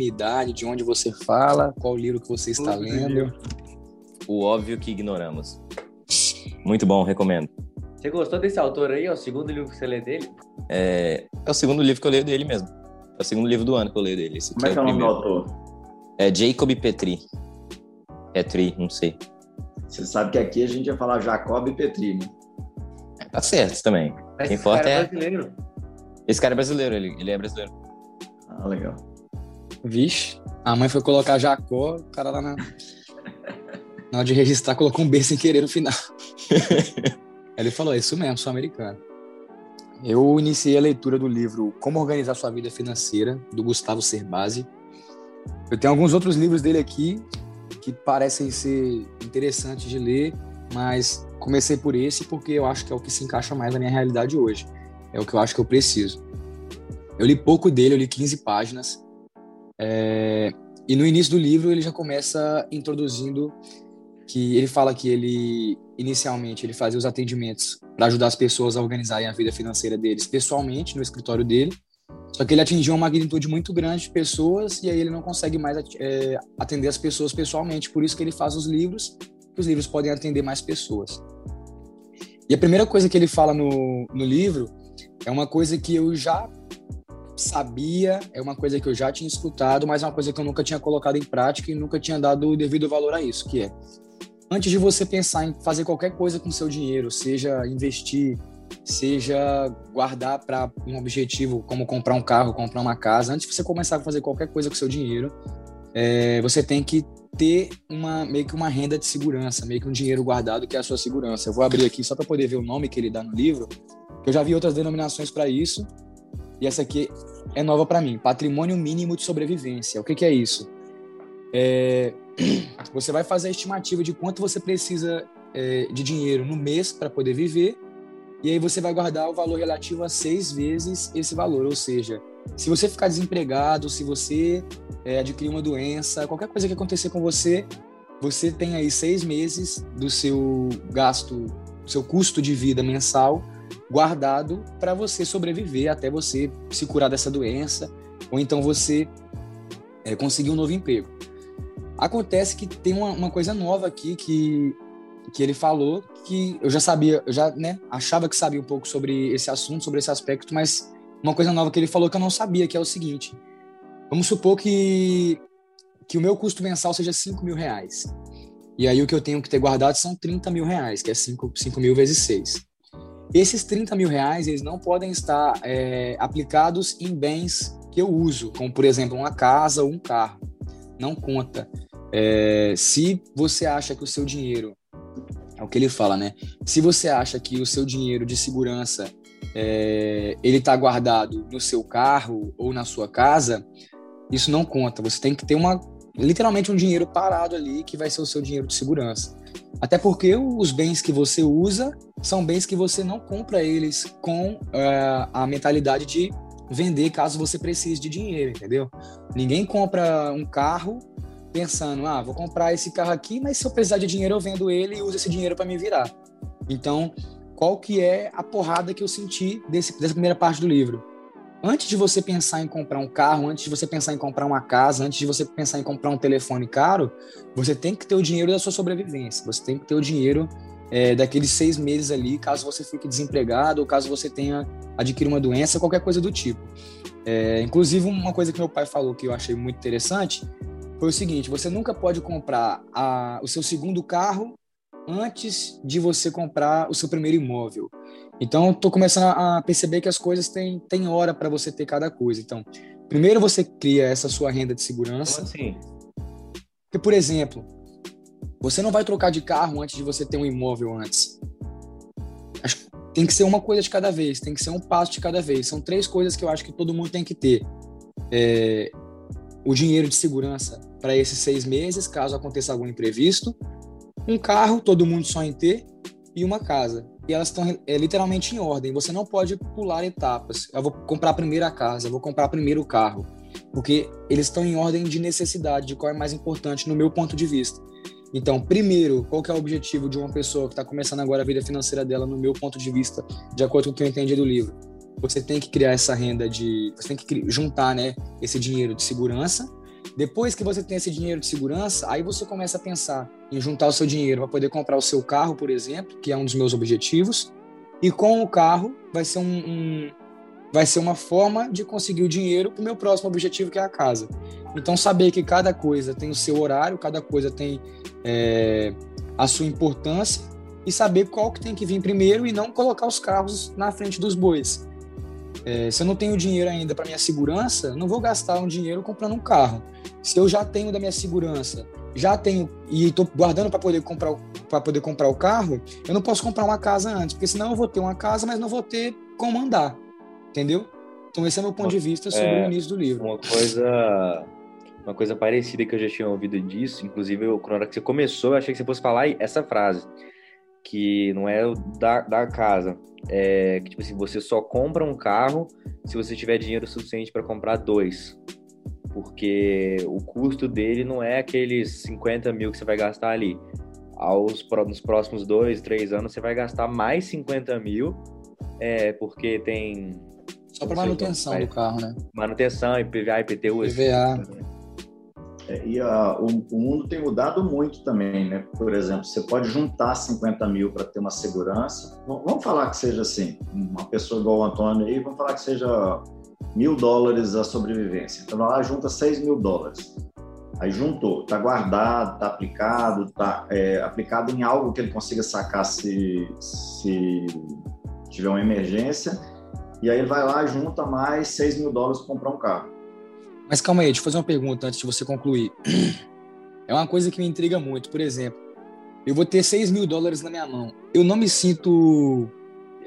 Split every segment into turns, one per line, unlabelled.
nome, idade, de onde você fala, qual livro que você está lendo.
O óbvio que ignoramos. Muito bom, recomendo.
Você gostou desse autor aí? É o segundo livro que você lê dele?
É, é o segundo livro que eu leio dele mesmo. É o segundo livro do ano que eu leio dele. Esse
Como é
aqui
que é o nome do autor?
É Jacob Petri. Petri, não sei.
Você sabe que aqui a gente ia falar Jacob e Petri, né?
Tá certo também.
Mas
Quem
esse
importa
cara
é-
brasileiro.
Esse cara é brasileiro, ele, ele é brasileiro.
Ah, legal.
Vixe, a mãe foi colocar Jacó, o cara lá na. Na hora de registrar, colocou um B sem querer no final. Ele falou: é isso mesmo, sou americano. Eu iniciei a leitura do livro Como Organizar Sua Vida Financeira, do Gustavo Cerbasi. Eu tenho alguns outros livros dele aqui que parecem ser interessantes de ler, mas comecei por esse porque eu acho que é o que se encaixa mais na minha realidade hoje. É o que eu acho que eu preciso. Eu li pouco dele, eu li 15 páginas. É, e no início do livro ele já começa introduzindo que ele fala que ele inicialmente ele fazia os atendimentos para ajudar as pessoas a organizarem a vida financeira deles pessoalmente no escritório dele. Só que ele atingiu uma magnitude muito grande de pessoas e aí ele não consegue mais é, atender as pessoas pessoalmente. Por isso que ele faz os livros, que os livros podem atender mais pessoas. E a primeira coisa que ele fala no, no livro é uma coisa que eu já sabia, é uma coisa que eu já tinha escutado, mas é uma coisa que eu nunca tinha colocado em prática e nunca tinha dado o devido valor a isso, que é antes de você pensar em fazer qualquer coisa com seu dinheiro, seja investir, seja guardar para um objetivo como comprar um carro, comprar uma casa, antes de você começar a fazer qualquer coisa com seu dinheiro, é, você tem que ter uma meio que uma renda de segurança, meio que um dinheiro guardado que é a sua segurança. Eu vou abrir aqui só para poder ver o nome que ele dá no livro, eu já vi outras denominações para isso. E essa aqui é nova para mim, patrimônio mínimo de sobrevivência. O que, que é isso? É, você vai fazer a estimativa de quanto você precisa é, de dinheiro no mês para poder viver, e aí você vai guardar o valor relativo a seis vezes esse valor. Ou seja, se você ficar desempregado, se você é, adquirir uma doença, qualquer coisa que acontecer com você, você tem aí seis meses do seu gasto, do seu custo de vida mensal guardado para você sobreviver até você se curar dessa doença ou então você é, conseguir um novo emprego. Acontece que tem uma, uma, coisa nova aqui que, que ele falou que eu já sabia, eu já né, achava que sabia um pouco sobre esse assunto, sobre esse aspecto, mas uma coisa nova que ele falou que eu não sabia, que é o seguinte. Vamos supor que, que o meu custo mensal seja 5 mil reais. E aí o que eu tenho que ter guardado são 30 mil reais, que é 5, 5 mil vezes 6. Esses 30 mil reais, eles não podem estar é, aplicados em bens que eu uso, como, por exemplo, uma casa ou um carro. Não conta. É, se você acha que o seu dinheiro, é o que ele fala, né? Se você acha que o seu dinheiro de segurança, é, ele está guardado no seu carro ou na sua casa, isso não conta. Você tem que ter uma, literalmente um dinheiro parado ali que vai ser o seu dinheiro de segurança. Até porque os bens que você usa são bens que você não compra eles com uh, a mentalidade de vender caso você precise de dinheiro, entendeu? Ninguém compra um carro pensando, ah, vou comprar esse carro aqui, mas se eu precisar de dinheiro eu vendo ele e uso esse dinheiro para me virar. Então, qual que é a porrada que eu senti desse, dessa primeira parte do livro? Antes de você pensar em comprar um carro, antes de você pensar em comprar uma casa, antes de você pensar em comprar um telefone caro, você tem que ter o dinheiro da sua sobrevivência. Você tem que ter o dinheiro é, daqueles seis meses ali, caso você fique desempregado ou caso você tenha adquirido uma doença, qualquer coisa do tipo. É, inclusive, uma coisa que meu pai falou que eu achei muito interessante foi o seguinte: você nunca pode comprar a, o seu segundo carro antes de você comprar o seu primeiro imóvel. Então, estou começando a perceber que as coisas têm, têm hora para você ter cada coisa. Então, primeiro você cria essa sua renda de segurança.
Como assim?
Porque, por exemplo, você não vai trocar de carro antes de você ter um imóvel antes. Tem que ser uma coisa de cada vez, tem que ser um passo de cada vez. São três coisas que eu acho que todo mundo tem que ter. É, o dinheiro de segurança para esses seis meses, caso aconteça algum imprevisto. Um carro, todo mundo sonha em ter. E uma casa. E elas estão é, literalmente em ordem. Você não pode pular etapas. Eu vou comprar a casa, eu vou comprar primeiro o carro. Porque eles estão em ordem de necessidade, de qual é mais importante no meu ponto de vista. Então, primeiro, qual é o objetivo de uma pessoa que está começando agora a vida financeira dela, no meu ponto de vista, de acordo com o que eu entendi do livro? você tem que criar essa renda de. Você tem que juntar né, esse dinheiro de segurança. Depois que você tem esse dinheiro de segurança, aí você começa a pensar em juntar o seu dinheiro para poder comprar o seu carro, por exemplo, que é um dos meus objetivos. E com o carro vai ser um, um- vai ser uma forma de conseguir o dinheiro para o meu próximo objetivo, que é a casa. Então saber que cada coisa tem o seu horário, cada coisa tem é, a sua importância e saber qual que tem que vir primeiro e não colocar os carros na frente dos bois. É, se eu não tenho dinheiro ainda para minha segurança, não vou gastar um dinheiro comprando um carro. Se eu já tenho da minha segurança, já tenho e estou guardando para poder comprar para poder comprar o carro, eu não posso comprar uma casa antes, porque senão eu vou ter uma casa, mas não vou ter como andar, entendeu? Então esse é meu ponto de vista sobre
É,
o início do livro.
Uma coisa. Uma coisa parecida que eu já tinha ouvido disso, inclusive eu, na hora que você começou, eu achei que você fosse falar essa frase, que não é o da, da casa. É que, tipo assim, você só compra um carro se você tiver dinheiro suficiente para comprar dois. Porque o custo dele não é aqueles 50 mil que você vai gastar ali. Aos, nos próximos dois, três anos, você vai gastar mais 50 mil, é, porque tem
Só para
sei,
manutenção
vai-
do carro, né?
manutenção, IPVA, IPTU. esse
PVA.
tipo né?
É, E a- o, o mundo tem mudado muito também, né? Por exemplo, você pode juntar 50 mil para ter uma segurança. Vamos falar que seja assim, uma pessoa igual o Antônio aí, vamos falar que seja mil dólares a sobrevivência. Então, lá junta 6 mil dólares. Aí juntou, está guardado, está aplicado, está aplicado em algo que ele consiga sacar se, se tiver uma emergência. E aí ele vai lá, junta mais 6 mil dólares para comprar um carro.
Mas calma aí, deixa eu fazer uma pergunta antes de você concluir. É uma coisa que me intriga muito. Por exemplo, eu vou ter 6 mil dólares na minha mão. Eu não me sinto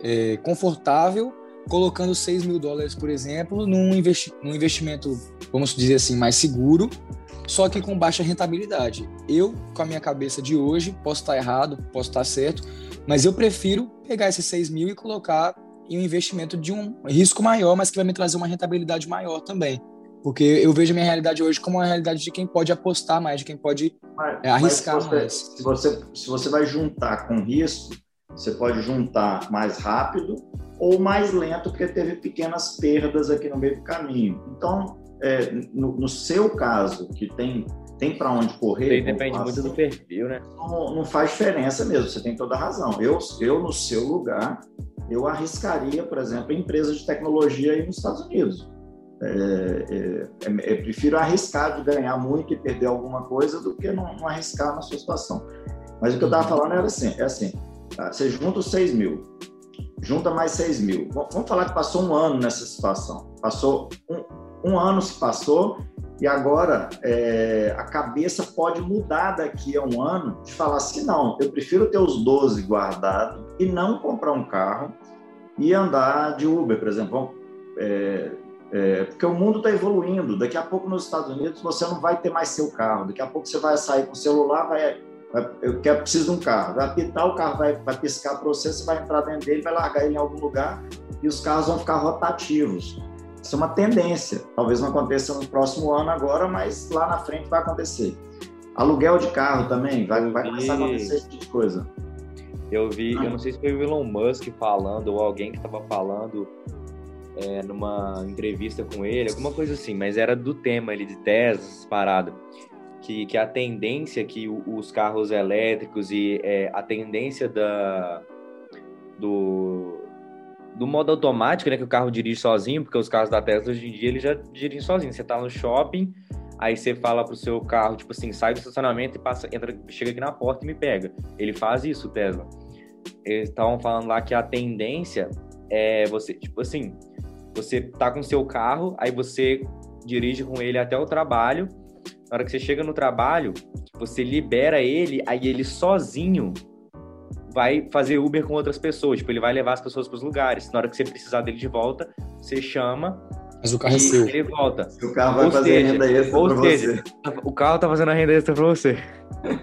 é, confortável colocando 6 mil dólares, por exemplo, num, investi num investimento, vamos dizer assim, mais seguro, só que com baixa rentabilidade. Eu, com a minha cabeça de hoje, posso estar errado, posso estar certo, mas eu prefiro pegar esses 6 mil e colocar em um investimento de um risco maior, mas que vai me trazer uma rentabilidade maior também. Porque eu vejo a minha realidade hoje como uma realidade de quem pode apostar mais, de quem pode
Mas-
É, arriscar
mas se você,
mais.
Se você, se você vai juntar com risco, você pode juntar mais rápido ou mais lento, porque teve pequenas perdas aqui no meio do caminho. Então, é, no, no seu caso, que tem, tem para onde correr,
Isso depende muito
assim,
do perfil, né?
não, não faz diferença mesmo, você tem toda a razão. Eu, eu, no seu lugar, eu arriscaria, por exemplo, em empresas de tecnologia aí nos Estados Unidos. É, é, é, eu prefiro arriscar de ganhar muito e perder alguma coisa do que não, não arriscar na sua situação. Mas o que eu estava falando era assim, é assim, tá? você junta os 6 mil, junta mais 6 mil. Vamos falar que passou um ano nessa situação. Passou um, um ano se passou e agora é, a cabeça pode mudar daqui a um ano de falar assim, não, eu prefiro ter os 12 guardados e não comprar um carro e andar de Uber, por exemplo. Vamos, é, é, porque o mundo está evoluindo. Daqui a pouco nos Estados Unidos você não vai ter mais seu carro. Daqui a pouco você vai sair com o celular, vai, vai eu quero preciso de um carro. Vai apitar, o carro vai, vai piscar para você, você vai entrar dentro dele, vai largar ele em algum lugar e os carros vão ficar rotativos. Isso é uma tendência. Talvez não aconteça no próximo ano agora, mas lá na frente vai acontecer. Aluguel de carro também, vai, vai começar a acontecer esse tipo de coisa.
Eu vi, eu não sei se foi o Elon Musk falando ou alguém que estava falando é, numa entrevista com ele, alguma coisa assim, mas era do tema ali de Tesla, paradas. Que, que a tendência que o- os carros elétricos e é, a tendência da, do, do modo automático, né, que o carro dirige sozinho, porque os carros da Tesla hoje em dia ele já dirigem sozinho. Você tá no shopping, aí você fala pro seu carro, tipo assim, sai do estacionamento e passa, entra, chega aqui na porta e me pega. Ele faz isso, Tesla. Eles estavam falando lá que a tendência é você, tipo assim, você tá com seu carro, aí você dirige com ele até o trabalho. Na hora que você chega no trabalho, você libera ele, aí ele sozinho vai fazer Uber com outras pessoas. Tipo, ele vai levar as pessoas para os lugares. Na hora que você precisar dele de volta, você chama
Mas o carro é
e
seu.
ele volta.
O carro vai
Ou
fazer
seja,
renda extra
ou
para
seja,
você.
O carro tá fazendo a renda extra para você.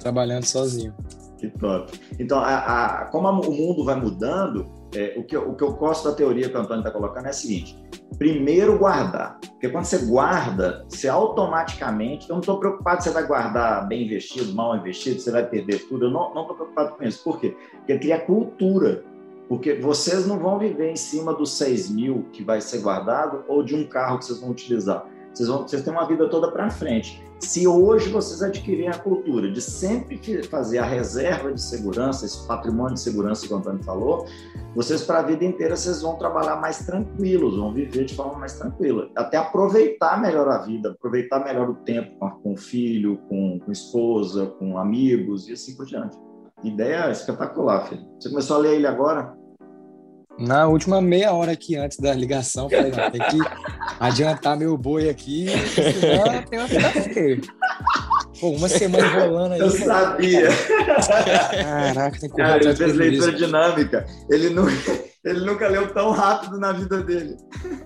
Trabalhando sozinho.
Que top. Então, a, a- como a- o mundo vai mudando, é, o, que, o que eu gosto da teoria que o Antônio está colocando é o seguinte: primeiro guardar. Porque quando você guarda, você automaticamente. Eu não estou preocupado se você vai guardar bem investido, mal investido, você vai perder tudo. Eu não estou preocupado com isso. Por quê? Porque cria cultura. Porque vocês não vão viver em cima dos 6 mil que vai ser guardado ou de um carro que vocês vão utilizar. Vocês, vão, vocês têm uma vida toda para frente. Se hoje vocês adquirirem a cultura de sempre fazer a reserva de segurança, esse patrimônio de segurança que o Antônio falou, vocês para a vida inteira vocês vão trabalhar mais tranquilos, vão viver de forma mais tranquila, até aproveitar melhor a vida, aproveitar melhor o tempo com, o filho, com, com esposa, com amigos e assim por diante. Ideia espetacular, filho. Você começou a ler ele agora?
Na última meia hora aqui antes da ligação, falei, não, tem que adiantar meu boi aqui, senão tem uma feia. Pô, uma semana enrolando aí.
Eu sabia.
Caraca, tem que
Cara, ele fez leitura dinâmica. Ele nunca, ele nunca leu tão rápido na vida dele.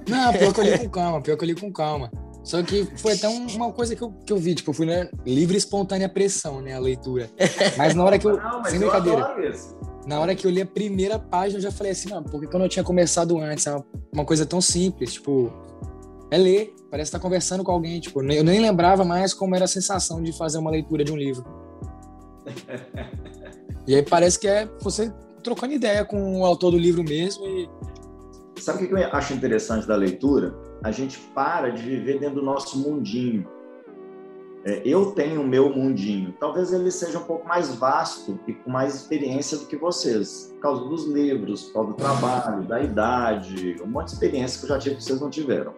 Não, pior que eu li com calma, pior que eu li com calma. Só que foi até uma coisa que eu, que eu vi, tipo, eu fui na livre e espontânea pressão, né, a leitura. Mas na hora que eu.
Não, mas
sem
eu
brincadeira.
adoro isso.
Na hora que eu li a primeira página, eu já falei assim, não, porque quando eu tinha começado antes, é uma, coisa tão simples, tipo, é ler, parece estar conversando com alguém, tipo, eu nem lembrava mais como era a sensação de fazer uma leitura de um livro. E aí parece que é você trocando ideia com o autor do livro mesmo e
Sabe o que que eu acho interessante da leitura? A gente para de viver dentro do nosso mundinho. É, eu tenho o meu mundinho. Talvez ele seja um pouco mais vasto e com mais experiência do que vocês, por causa dos livros, por causa do trabalho, da idade, um monte de experiência que eu já tive que vocês não tiveram.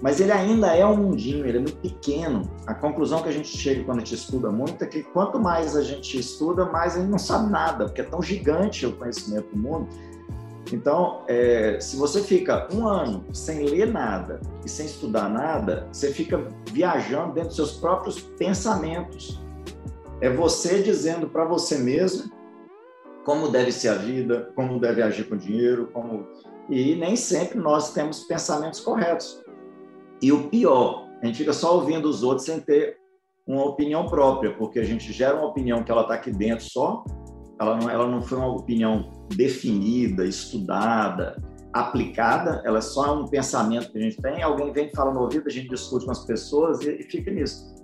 Mas ele ainda é um mundinho, ele é muito pequeno. A conclusão que a gente chega quando a gente estuda muito é que quanto mais a gente estuda, mais a gente não sabe nada, porque é tão gigante o conhecimento do mundo então, é, se você fica um ano sem ler nada e sem estudar nada, você fica viajando dentro dos seus próprios pensamentos. É você dizendo para você mesmo como deve ser a vida, como deve agir com o dinheiro, como e nem sempre nós temos pensamentos corretos. E o pior, a gente fica só ouvindo os outros sem ter uma opinião própria, porque a gente gera uma opinião que ela está aqui dentro só ela não, ela não foi uma opinião definida, estudada, aplicada, ela é só um pensamento que a gente tem, alguém vem e fala no ouvido, a gente discute com as pessoas e, e fica nisso.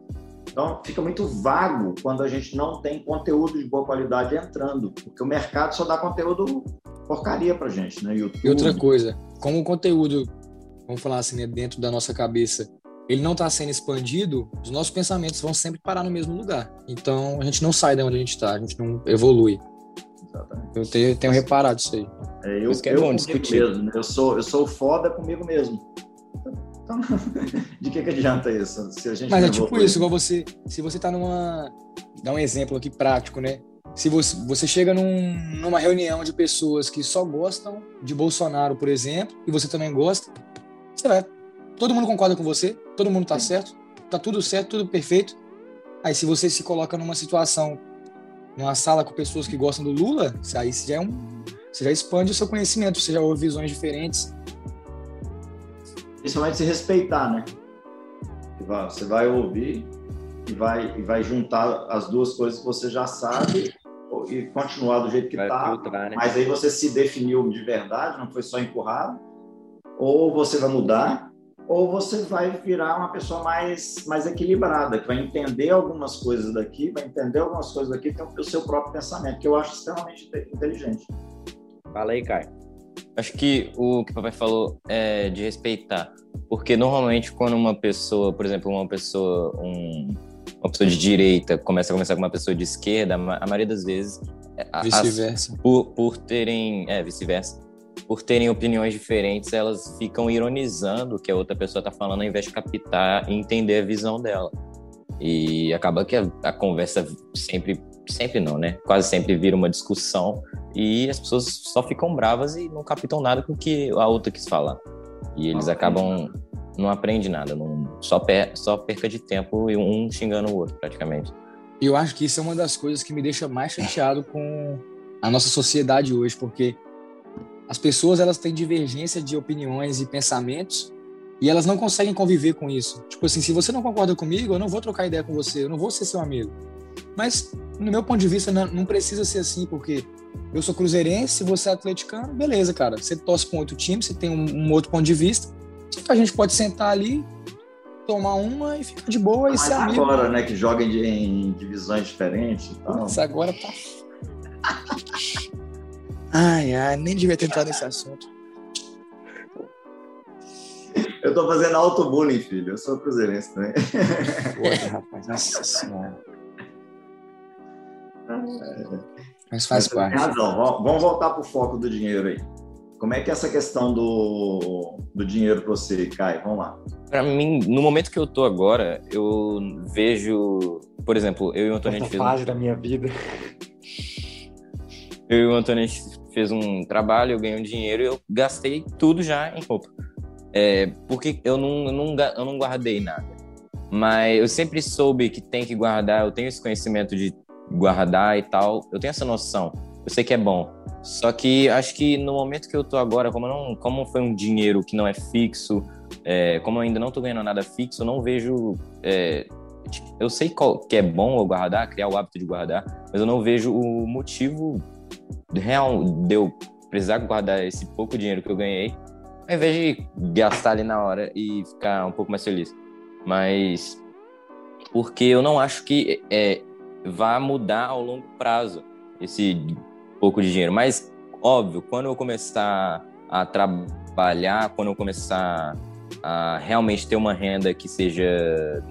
Então, fica muito vago quando a gente não tem conteúdo de boa qualidade entrando, porque o mercado só dá conteúdo porcaria pra gente, né? YouTube.
E outra coisa, como o conteúdo, vamos falar assim, né, dentro da nossa cabeça, ele não está sendo expandido, os nossos pensamentos vão sempre parar no mesmo lugar. Então a gente não sai de onde a gente está, a gente não evolui.
Exatamente.
Eu tenho, tenho reparado isso aí.
É, eu,
que é
eu
bom discutir.
mesmo, né? eu sou eu sou foda comigo mesmo. Então, de que, que adianta isso? Se a gente
Mas
não
é tipo isso, igual você. Se você tá numa. Dá um exemplo aqui prático, né? Se você, você chega num- numa reunião de pessoas que só gostam de Bolsonaro, por exemplo, e você também gosta, você vai. Todo mundo concorda com você, todo mundo tá certo, tá tudo certo, tudo perfeito. Aí se você se coloca numa situação, numa sala com pessoas que gostam do Lula, aí você já é um. Você já expande o seu conhecimento, você já ouve visões diferentes.
Principalmente se respeitar, né? Você vai ouvir e vai, e vai juntar as duas coisas que você já sabe e continuar do jeito que
Vai
tá.
filtrar, né?
Mas aí você se definiu de verdade, não foi só empurrado. Ou você vai mudar, ou você vai virar uma pessoa mais, mais equilibrada, que vai entender algumas coisas daqui, vai entender algumas coisas daqui, tem o seu próprio pensamento, que eu acho extremamente inte- inteligente.
Fala aí, Caio.
Acho que o que o papai falou é de respeitar. Porque normalmente quando uma pessoa, por exemplo, uma pessoa, um- uma pessoa de direita começa a conversar com uma pessoa de esquerda, a ma- a maioria das vezes, é,
Vice-versa.
por, por terem, é, vice-versa, por terem opiniões diferentes, elas ficam ironizando o que a outra pessoa tá falando ao invés de captar e entender a visão dela. E acaba que a, a conversa sempre, sempre não, né? Quase sempre vira uma discussão e as pessoas só ficam bravas e não captam nada com o que a outra quis falar. E eles
Não
acabam não aprende nada, não, só, per, só perca de tempo e um xingando o outro, praticamente.
E eu acho que isso é uma das coisas que me deixa mais chateado com a nossa sociedade hoje, porque as pessoas elas têm divergência de opiniões e pensamentos e elas não conseguem conviver com isso. Tipo assim, se você não concorda comigo, eu não vou trocar ideia com você, eu não vou ser seu amigo. Mas, no meu ponto de vista, não, não precisa ser assim, porque eu sou cruzeirense, você é atleticano, beleza, cara. Você torce para um outro time, você tem um, um outro ponto de vista. A gente pode sentar ali, tomar uma e ficar de boa e
Mas
ser amigo.
agora, né, que joga em, em divisões diferentes e tal.
Putz, agora tá Ai, ai, nem devia ter entrado nesse assunto.
Eu tô fazendo auto-bullying, filho. Eu sou cruzeirense também.
Porra, rapaz, nossa senhora. Mas faz
Mas
parte.
tem razão. Vamos- voltar pro foco do dinheiro aí. Como é que é essa questão do, do dinheiro para você, Caio? Vamos lá.
Pra mim, no momento que eu tô agora, eu vejo, por exemplo, eu e o Antônio a
Essa
um
fase da minha vida.
Eu e o Antônio a gente fez um trabalho, eu ganhei um dinheiro eu gastei tudo já em roupa. É, porque eu não, eu, não, eu não guardei nada. Mas eu sempre soube que tem que guardar, eu tenho esse conhecimento de guardar e tal. Eu tenho essa noção. Eu sei que é bom. Só que acho que no momento que eu tô agora, como, não, como foi um dinheiro que não é fixo, é, como eu ainda não tô ganhando nada fixo, eu não vejo. é, tipo, eu sei qual, que é bom eu guardar, criar o hábito de guardar, mas eu não vejo o motivo real eu precisar guardar esse pouco dinheiro que eu ganhei, ao invés de gastar ali na hora e ficar um pouco mais feliz. Mas porque eu não acho que é, vá mudar ao longo prazo esse pouco de dinheiro. Mas, óbvio, quando eu começar a trabalhar, quando eu começar a realmente ter uma renda que seja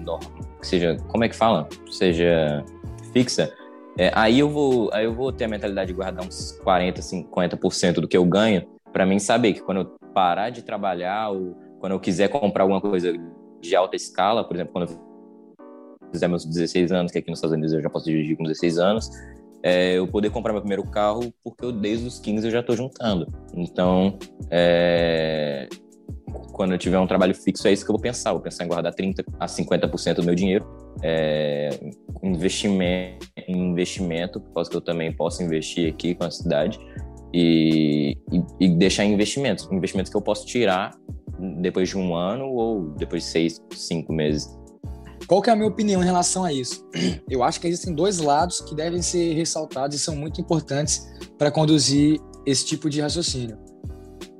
que seja, como é que fala? Seja fixa, é, aí eu vou, aí eu vou ter a mentalidade de guardar uns 40, 50% do que eu ganho, para mim saber que quando eu parar de trabalhar ou quando eu quiser comprar alguma coisa de alta escala, por exemplo, quando eu fizer meus 16 anos, que aqui nos Estados Unidos eu já posso dirigir com 16 anos, é, eu poder comprar meu primeiro carro, porque eu, desde os 15 eu já estou juntando. Então, é, quando eu tiver um trabalho fixo, é isso que eu vou pensar. Vou pensar em guardar 30% a 50% do meu dinheiro, é, investimento, investimento, por causa que eu também posso investir aqui com a cidade, e, e, e deixar investimentos. Investimentos que eu posso tirar depois de um ano ou depois de seis, cinco meses.
Qual que é a minha opinião em relação a isso? Eu acho que existem dois lados que devem ser ressaltados e são muito importantes para conduzir esse tipo de raciocínio.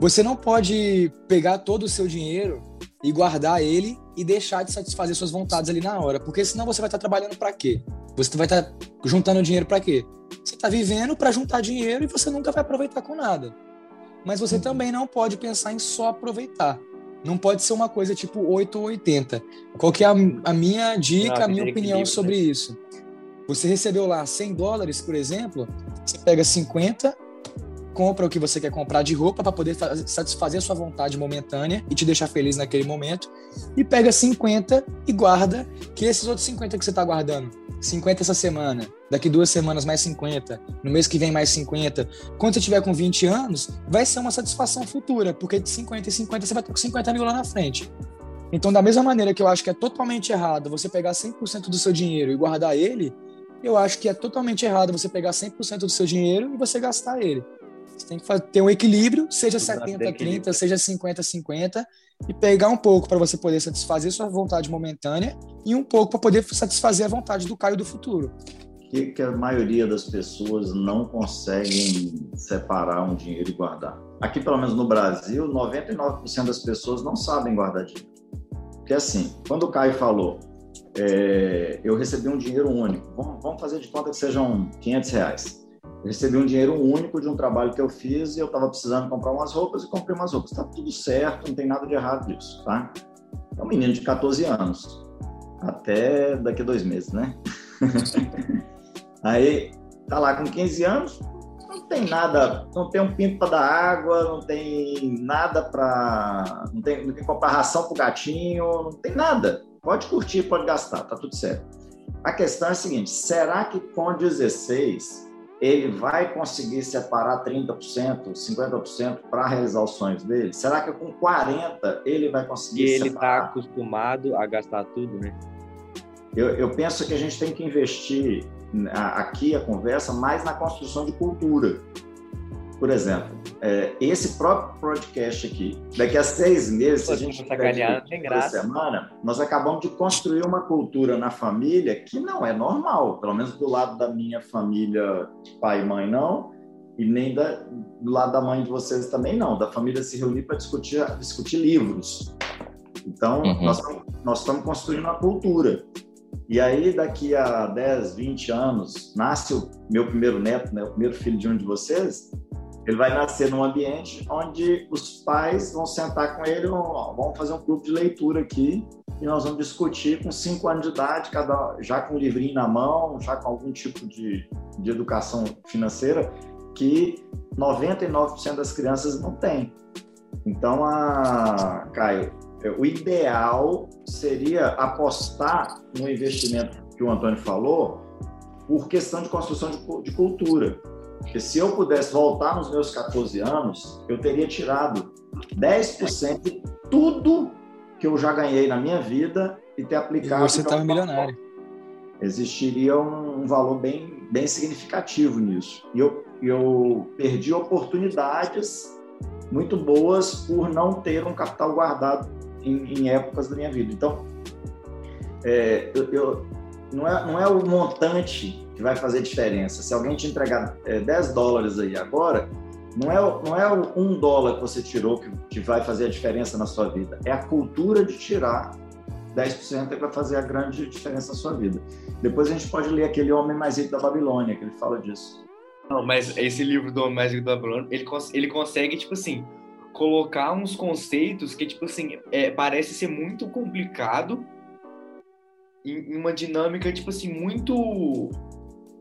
Você não pode pegar todo o seu dinheiro e guardar ele e deixar de satisfazer suas vontades ali na hora, porque senão você vai estar trabalhando para quê? Você vai estar juntando dinheiro para quê? Você está vivendo para juntar dinheiro e você nunca vai aproveitar com nada. Mas você também não pode pensar em só aproveitar. Não pode ser uma coisa tipo 8 ou 80. Qual que é a, a minha dica, a minha opinião
equilíbrio,
sobre
né?
isso? Você recebeu lá 100 dólares, por exemplo, você pega 50, compra o que você quer comprar de roupa para poder fa- satisfazer a sua vontade momentânea e te deixar feliz naquele momento, e pega 50 e guarda, que esses outros 50 que você está guardando, 50 essa semana, daqui duas semanas mais 50, no mês que vem mais 50, quando você tiver com 20 anos, vai ser uma satisfação futura, porque de 50 em 50 você vai ter com 50 mil lá na frente. Então, da mesma maneira que eu acho que é totalmente errado você pegar 100% do seu dinheiro e guardar ele, eu acho que é totalmente errado você pegar 100% do seu dinheiro e você gastar ele. Você tem que ter um equilíbrio, seja
Exato,
70,
tem
30,
equilíbrio.
seja 50, 50, e pegar um pouco para você poder satisfazer sua vontade momentânea e um pouco para poder satisfazer a vontade do Caio do futuro.
que, que a maioria das pessoas não conseguem separar um dinheiro e guardar. Aqui, pelo menos no Brasil, 99% das pessoas não sabem guardar dinheiro. Porque assim, quando o Caio falou, é, eu recebi um dinheiro único, vamos, vamos fazer de conta que sejam 500 reais. Recebi um dinheiro único de um trabalho que eu fiz e eu estava precisando comprar umas roupas e comprei umas roupas. Está tudo certo, não tem nada de errado disso, tá? É um menino de 14 anos, até daqui a dois meses, né? Aí tá lá com 15 anos, não tem nada, não tem um pinto para dar água, não tem nada para, não tem, não tem comprar ração pro gatinho, não tem nada. Pode curtir, pode gastar, tá tudo certo. A questão é a seguinte: será que com 16 ele vai conseguir separar 30%, 50% para realizar os sonhos dele? Será que com 40 ele vai
E
conseguir
ele tá
separar?
acostumado a gastar tudo, né?
Eu, eu penso que a gente tem que investir a- aqui a conversa mais na construção de cultura. Por exemplo, é, esse próprio podcast aqui, daqui a seis meses, se a gente
tá
tiver
graça.
semana, nós acabamos de construir uma cultura na família que não é normal, pelo menos do lado da minha família, pai e mãe não, e nem da- do lado da mãe de vocês também não, da família se reunir para discutir, discutir livros. Então,
Uhum.
nós, estamos- nós estamos construindo uma cultura. E aí, daqui a 10, 20 anos, nasce o meu primeiro neto, né, o primeiro filho de um de vocês, Ele vai nascer num ambiente onde os pais vão sentar com ele, vão, vão fazer um grupo de leitura aqui e nós vamos discutir com cinco anos de idade, cada, já com um livrinho na mão, já com algum tipo de, de educação financeira, que 99% das crianças não têm. Então, a, Caio, o ideal seria apostar no investimento que o Antônio falou por questão de construção de, de cultura. Porque se eu pudesse voltar nos meus 14 anos, eu teria tirado 10% de tudo que eu já ganhei na minha vida e ter aplicado.
E você estava milionário.
Existiria um, um, valor bem, bem significativo nisso. E eu, eu perdi oportunidades muito boas por não ter um capital guardado em, em épocas da minha vida. Então, é, eu, eu, não, é, não é o montante que vai fazer diferença. Se alguém te entregar é, 10 dólares aí agora, não é, não é o um dólar que você tirou que, que vai fazer a diferença na sua vida. É a cultura de tirar 10% que vai fazer a grande diferença na sua vida. Depois a gente pode ler aquele Homem Mais Rico da Babilônia, que ele fala disso.
Não, mas esse livro do Homem Mais Rico da Babilônia, ele, ele consegue, tipo assim, colocar uns conceitos que, tipo assim, é, parece ser muito complicado em uma dinâmica, tipo assim, muito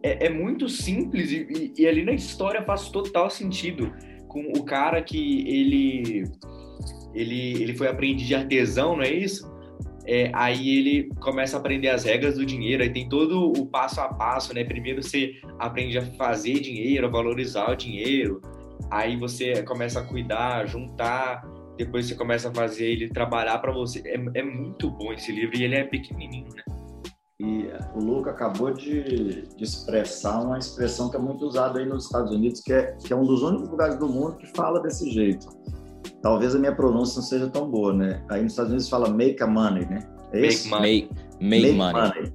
é, é muito simples e, e, ali na história faz total sentido com o cara que ele ele, ele foi aprendiz de artesão, não é isso? É, aí ele começa a aprender as regras do dinheiro, aí tem todo o passo a passo, né? Primeiro você aprende a fazer dinheiro, a valorizar o dinheiro, aí você começa a cuidar, juntar, depois você começa a fazer ele trabalhar para você. É, é muito bom esse livro e ele é pequenininho, né?
E o Luca acabou de, de, expressar uma expressão que é muito usada aí nos Estados Unidos, que é, que é um dos únicos lugares do mundo que fala desse jeito. Talvez a minha pronúncia não seja tão boa, né? Aí nos Estados Unidos fala make a money, né?
É make money. Make, make, money. money.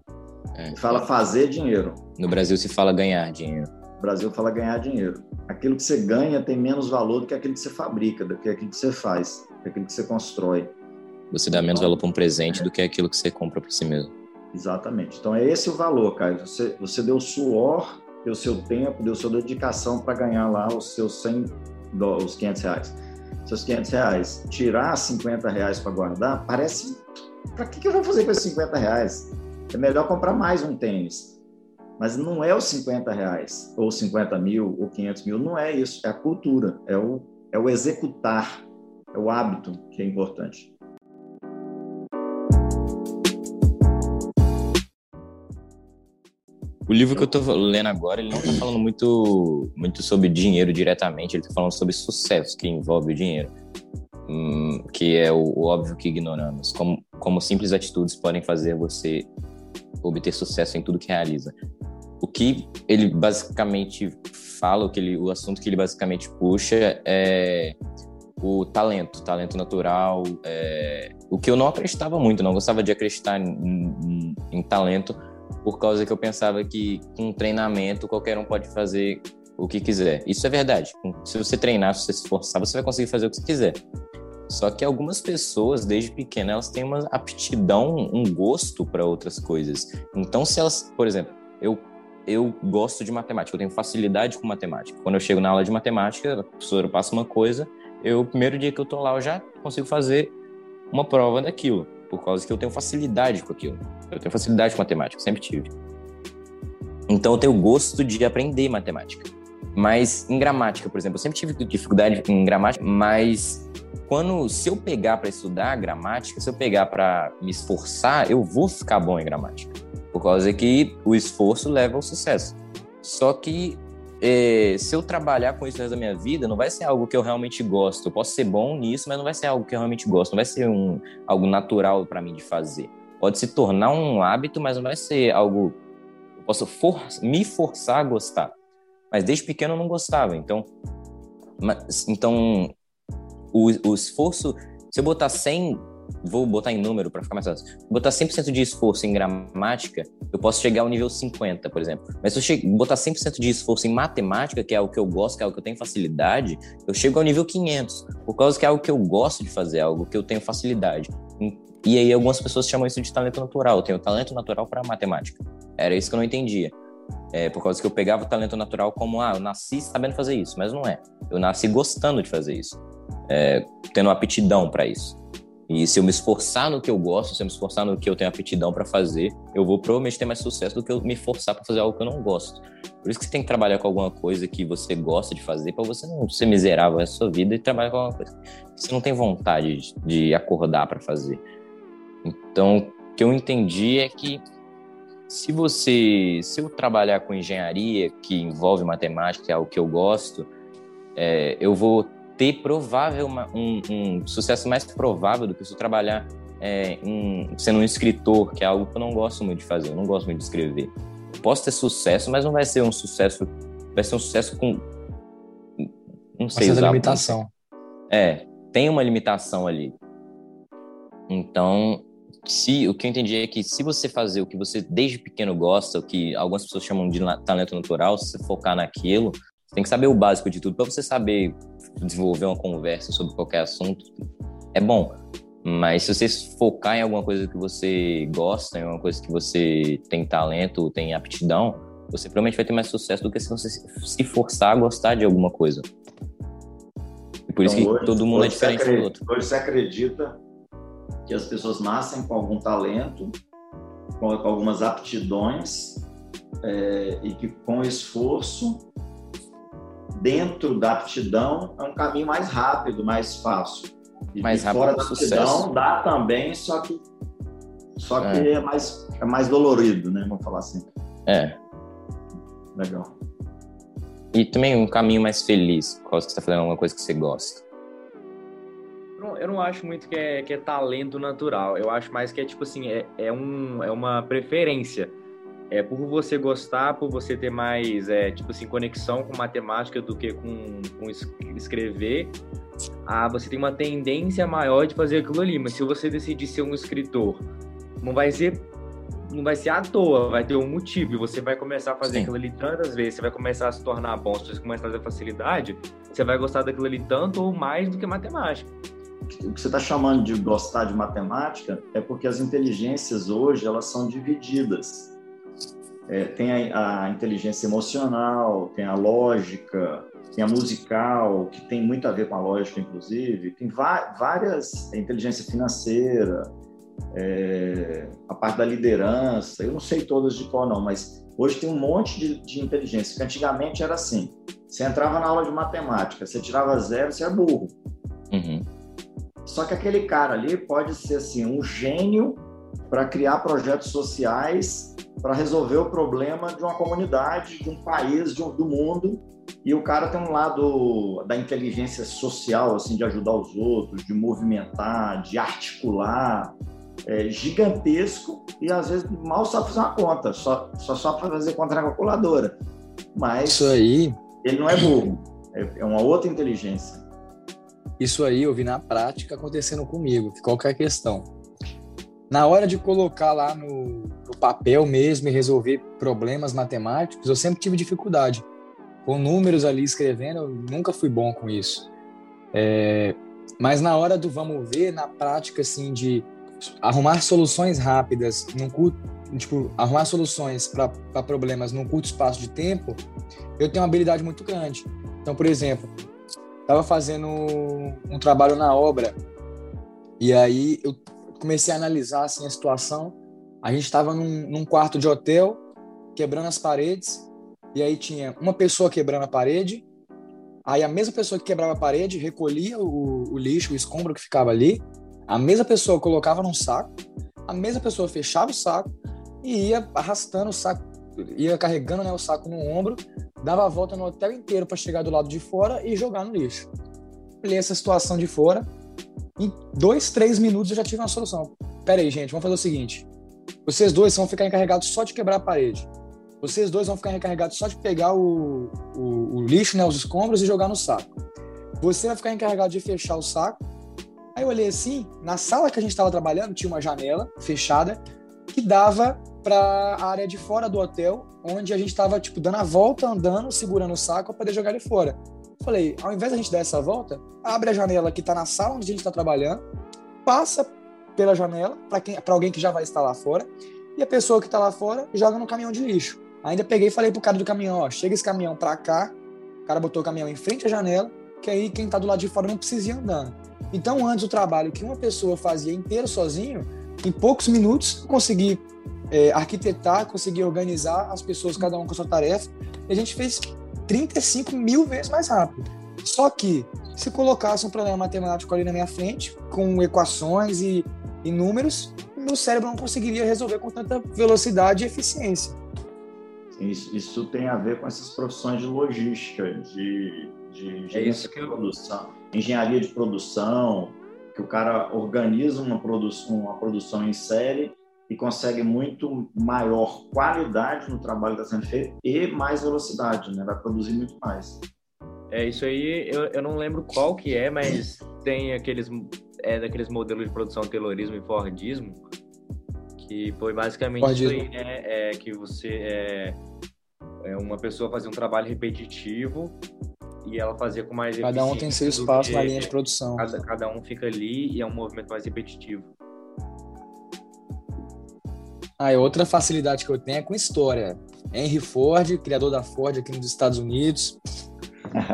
É. Fala fazer dinheiro.
No Brasil se fala ganhar dinheiro.
No Brasil fala ganhar dinheiro. Aquilo que você ganha tem menos valor do que aquilo que você fabrica, do que aquilo que você faz, do que aquilo que você constrói.
Você dá menos valor para um presente é. do que aquilo que você compra para si mesmo.
Exatamente. Então é esse o valor, Caio. Você, você deu suor, deu seu tempo, deu sua dedicação para ganhar lá os seus 100, os 500 reais. Seus 500 reais, tirar 50 reais para guardar, parece. Para que, que eu vou fazer com esses 50 reais? É melhor comprar mais um tênis. Mas não é os 50 reais, ou 50 mil, ou 500 mil, não é isso. É a cultura, é o, é o executar, é o hábito que é importante.
O livro que eu tô lendo agora, ele não tá falando muito, muito sobre dinheiro diretamente, ele tá falando sobre sucesso que envolve o dinheiro. Hum, que é o, o, óbvio que ignoramos. Como, como simples atitudes podem fazer você obter sucesso em tudo que realiza. O que ele basicamente fala, o, que ele, o assunto que ele basicamente puxa é o talento, talento natural. É, o que eu não acreditava muito, não gostava de acreditar em, em, em talento, por causa que eu pensava que com treinamento qualquer um pode fazer o que quiser. Isso é verdade. Se você treinar, se você se esforçar, você vai conseguir fazer o que você quiser. Só que algumas pessoas, desde pequena, elas têm uma aptidão, um gosto para outras coisas. Então, se elas, por exemplo, eu eu gosto de matemática, eu tenho facilidade com matemática. Quando eu chego na aula de matemática, a professora passa uma coisa, eu, o primeiro dia que eu tô lá, eu já consigo fazer uma prova daquilo por causa que eu tenho facilidade com aquilo. Eu tenho facilidade com matemática, sempre tive. Então eu tenho gosto de aprender matemática. Mas em gramática, por exemplo, eu sempre tive dificuldade em gramática, mas quando se eu pegar para estudar gramática, se eu pegar para me esforçar, eu vou ficar bom em gramática. Por causa que o esforço leva ao sucesso. Só que é, se eu trabalhar com isso da minha vida, não vai ser algo que eu realmente gosto. Eu posso ser bom nisso, mas não vai ser algo que eu realmente gosto. Não vai ser um, algo natural para mim de fazer. Pode se tornar um hábito, mas não vai ser algo. Eu posso for, me forçar a gostar. Mas desde pequeno eu não gostava. Então, mas, então o, o esforço. Se eu botar 100 vou botar em número para ficar mais fácil. Botar 100% de esforço em gramática, eu posso chegar ao nível 50, por exemplo. Mas se eu che botar 100% de esforço em matemática, que é algo que eu gosto, que é algo que eu tenho facilidade, eu chego ao nível 500, por causa que é algo que eu gosto de fazer, é algo que eu tenho facilidade. E aí algumas pessoas chamam isso de talento natural. Eu tenho talento natural para matemática. Era isso que eu não entendia. É, por causa que eu pegava o talento natural como, ah, eu nasci sabendo fazer isso, mas não é. Eu nasci gostando de fazer isso, é, tendo aptidão para isso. E se eu me esforçar no que eu gosto, se eu me esforçar no que eu tenho aptidão para fazer, eu vou provavelmente ter mais sucesso do que eu me forçar para fazer algo que eu não gosto. Por isso que você tem que trabalhar com alguma coisa que você gosta de fazer, para você não ser miserável na sua vida e trabalhar com alguma coisa que você não tem vontade de acordar para fazer. Então, o que eu entendi é que se você, se eu trabalhar com engenharia que envolve matemática, que é algo que eu gosto, é, eu vou ter provável uma, um, um, sucesso mais provável do que se eu trabalhar é, sendo um escritor, que é algo que eu não gosto muito de fazer, eu não gosto muito de escrever. Eu posso ter sucesso, mas não vai ser um sucesso, vai ser um sucesso com
não sei usar limitação.
É, tem uma limitação ali. Então, se o que eu entendi é que se você fazer o que você desde pequeno gosta, o que algumas pessoas chamam de talento natural, se você focar naquilo, tem que saber o básico de tudo para você saber desenvolver uma conversa sobre qualquer assunto. É bom, mas se você focar em alguma coisa que você gosta, em alguma coisa que você tem talento, tem aptidão, você provavelmente vai ter mais sucesso do que se você se forçar a gostar de alguma coisa. E por então, isso que hoje, todo mundo é diferente
acredita,
do outro.
Hoje você acredita que as pessoas nascem com algum talento, com, algumas aptidões, é, e que com esforço, dentro da aptidão, é um caminho mais rápido, mais fácil.
E mais rápido
fora da aptidão dá também, só que, só que é. é. mais, é mais dolorido, né? Vamos falar assim.
É.
Legal.
E também um caminho mais feliz, quando você está fazendo alguma coisa que você gosta
eu não acho muito que é, que é talento natural. Eu acho mais que é tipo assim, é, é, um, é uma preferência. É por você gostar, por você ter mais, é, tipo assim, conexão com matemática do que com, com escrever. Ah, você tem uma tendência maior de fazer aquilo ali. Mas se você decidir ser um escritor, não vai ser não vai ser à toa, vai ter um motivo. E você vai começar a fazer Sim. aquilo ali tantas vezes, você vai começar a se tornar bom, se você começar a ter facilidade, você vai gostar daquilo ali tanto ou mais do que matemática
o que você está chamando de gostar de matemática é porque as inteligências hoje elas são divididas. É, tem a, a, inteligência emocional, tem a lógica, tem a musical, que tem muito a ver com a lógica, inclusive. Tem várias, a inteligência financeira, é, a parte da liderança. Eu não sei todas de qual não, mas hoje tem um monte de, de inteligência. Que antigamente era assim: você entrava na aula de matemática, você tirava zero, você é burro.
Uhum.
Só que aquele cara ali pode ser assim um gênio para criar projetos sociais para resolver o problema de uma comunidade, de um país, de um, do mundo. E o cara tem um lado da inteligência social, assim, de ajudar os outros, de movimentar, de articular, é, gigantesco e às vezes mal sabe fazer uma conta, só só sabe fazer conta na calculadora. Mas
isso aí
ele não é burro, é, é uma outra inteligência.
Isso aí eu vi na prática acontecendo comigo, qualquer é questão. Na hora de colocar lá no, no papel mesmo e resolver problemas matemáticos, eu sempre tive dificuldade. Com números ali escrevendo, eu nunca fui bom com isso. É, mas na hora do vamos ver, na prática, assim, de arrumar soluções rápidas, num curto, tipo, arrumar soluções para problemas num curto espaço de tempo, eu tenho uma habilidade muito grande. Então, por exemplo, estava fazendo um trabalho na obra e aí eu comecei a analisar assim a situação. A gente estava num, num, quarto de hotel quebrando as paredes e aí tinha uma pessoa quebrando a parede. Aí a mesma pessoa que quebrava a parede recolhia o, o lixo, o escombro que ficava ali. A mesma pessoa colocava num saco. A mesma pessoa fechava o saco e ia arrastando o saco, ia carregando né, o saco no ombro dava a volta no hotel inteiro para chegar do lado de fora e jogar no lixo. Olhei essa situação de fora, em dois, três minutos eu já tive uma solução. Pera aí, gente, vamos fazer o seguinte: vocês dois vão ficar encarregados só de quebrar a parede. Vocês dois vão ficar encarregados só de pegar o, o, o lixo, né, os escombros e jogar no saco. Você vai ficar encarregado de fechar o saco. Aí eu olhei assim, na sala que a gente estava trabalhando tinha uma janela fechada que dava para a área de fora do hotel, onde a gente estava tipo dando a volta, andando, segurando o saco para poder jogar ele fora. Falei, ao invés da gente dar essa volta, abre a janela que está na sala onde a gente está trabalhando, passa pela janela para para alguém que já vai estar lá fora, e a pessoa que está lá fora joga no caminhão de lixo. Ainda peguei e falei pro cara do caminhão, ó, chega esse caminhão pra cá, o cara botou o caminhão em frente à janela, que aí quem tá do lado de fora não precisa ir andando. Então, antes o trabalho que uma pessoa fazia inteiro sozinho, em poucos minutos consegui é, arquitetar, consegui organizar as pessoas, cada um com a sua tarefa, e a gente fez 35 mil vezes mais rápido. Só que, se colocasse um problema matemático ali na minha frente, com equações e, e números, meu cérebro não conseguiria resolver com tanta velocidade e eficiência.
Isso, isso tem a ver com essas profissões de logística, de, de
É isso que eu-
produção, engenharia de produção, que o cara organiza uma produção, uma produção em série e consegue muito maior qualidade no trabalho que está sendo feito e mais velocidade, né? Vai produzir muito mais.
É isso aí, eu, eu não lembro qual que é, mas tem aqueles é daqueles modelos de produção Taylorismo e Fordismo, que foi basicamente
Fordismo.
isso aí, né? É que você é, é uma pessoa fazia um trabalho repetitivo e ela fazia com mais
Cada um tem seu espaço
que-
na linha de produção.
Cada, cada um fica ali e é um movimento mais repetitivo.
Ah, e outra facilidade que eu tenho é com história. Henry Ford, criador da Ford aqui nos Estados Unidos,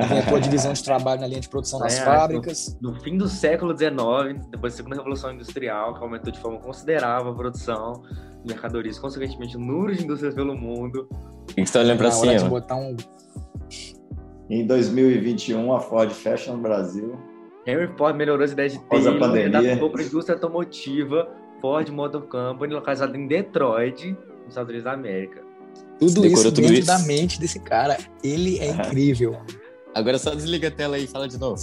inventou a divisão de trabalho na linha de produção das
É,
fábricas.
No fim do século XIX, depois da Segunda Revolução Industrial, que aumentou de forma considerável a produção de mercadorias, consequentemente o número de indústrias pelo mundo.
O que você tá olhando
hora de
cima?
botar um
Em 2021, a Ford fecha no Brasil.
Henry Ford melhorou as ideias de e
pandemia.
adaptou para a indústria automotiva Ford Motor Company, localizada em Detroit, nos Estados Unidos da América.
tudo
Decorou
isso
tudo
dentro
isso?
da mente desse cara. Ele é incrível.
Agora só desliga a tela aí e fala de novo.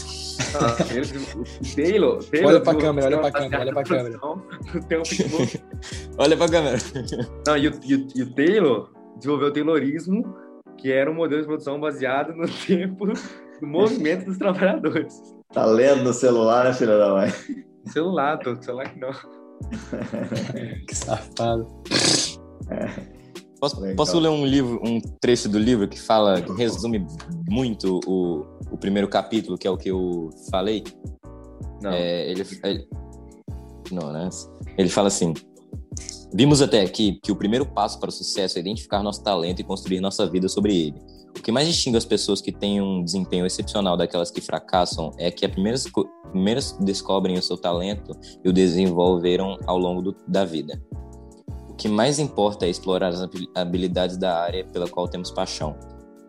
Ah, ele- Taylor, Taylor
Olha pra
do-
câmera, olha pra câmera, olha pra câmera.
Tem um pitbull
Olha pra câmera.
Não, e o, e o- e o Taylor desenvolveu o Taylorismo, que era um modelo de produção baseado no tempo do movimento dos trabalhadores.
Tá lendo no celular, né, filha da mãe?
Celular, tô, celular que não.
Que safado.
Posso, posso ler um livro, um trecho do livro que fala, que resume muito o, o primeiro capítulo, que é o que eu falei?
Não.
É, ele, ele- não, né? Ele fala assim: Vimos até aqui que o primeiro passo para o sucesso é identificar nosso talento e construir nossa vida sobre ele. O que mais distingue as pessoas que têm um desempenho excepcional daquelas que fracassam é que as primeiras, primeiras descobrem o seu talento e o desenvolveram ao longo do- da vida. O que mais importa é explorar as habi- habilidades da área pela qual temos paixão.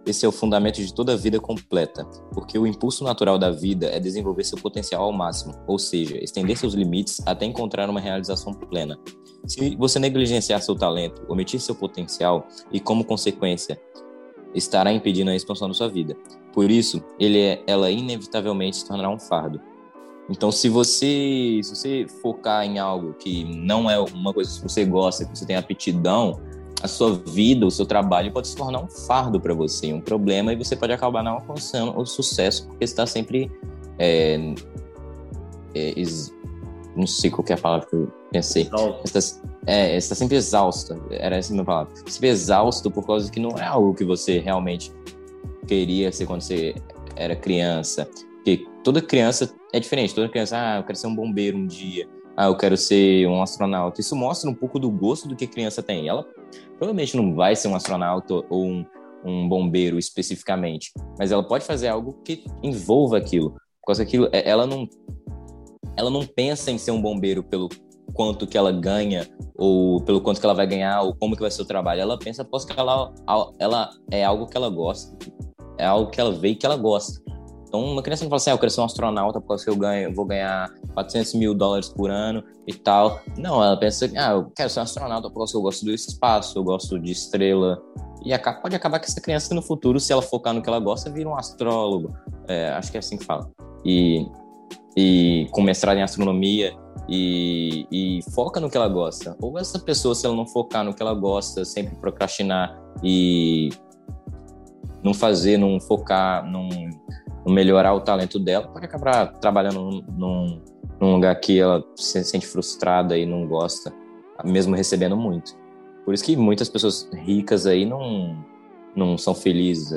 Esse é o fundamento de toda vida completa, porque o impulso natural da vida é desenvolver seu potencial ao máximo, ou seja, estender seus limites até encontrar uma realização plena. Se você negligenciar seu talento, omitir seu potencial e, como consequência, estará impedindo a expansão da sua vida. Por isso, ele é, ela inevitavelmente se tornará um fardo. Então, se você, se você focar em algo que não é uma coisa que você gosta, que você tem aptidão, a sua vida, o seu trabalho pode se tornar um fardo para você, um problema, e você pode acabar não alcançando o sucesso, porque está sempre. é, é, não sei qual é a palavra que eu pensei. Está, é, está sempre exausto. Era essa a minha palavra. Sempre exausto por causa que não é algo que você realmente queria ser quando você era criança. Porque toda criança é diferente. Toda criança, ah, eu quero ser um bombeiro um dia. Ah, eu quero ser um astronauta. Isso mostra um pouco do gosto do que a criança tem. Ela provavelmente não vai ser um astronauta ou um, um bombeiro especificamente, mas ela pode fazer algo que envolva aquilo. Por causa aquilo, é- ela não, ela não pensa em ser um bombeiro pelo quanto que ela ganha ou pelo quanto que ela vai ganhar ou como que vai ser o trabalho. Ela pensa após que ela, ela é algo que ela gosta, é algo que ela vê que ela gosta. Então, uma criança não fala assim, ah, eu quero ser um astronauta porque eu ganho, vou ganhar 400 mil dólares por ano e tal. Não, ela pensa, ah, eu quero ser um astronauta porque eu gosto do espaço, eu gosto de estrela. E pode acabar que essa criança no futuro, se ela focar no que ela gosta, vira um astrólogo. É, acho que é assim que fala. E, e com mestrado em astronomia e, e foca no que ela gosta. Ou essa pessoa, se ela não focar no que ela gosta, sempre procrastinar e não fazer, não focar, não, não melhorar o talento dela, pode acabar trabalhando num, num, lugar que ela se sente frustrada e não gosta, mesmo recebendo muito. Por isso que muitas pessoas ricas aí não, não são felizes.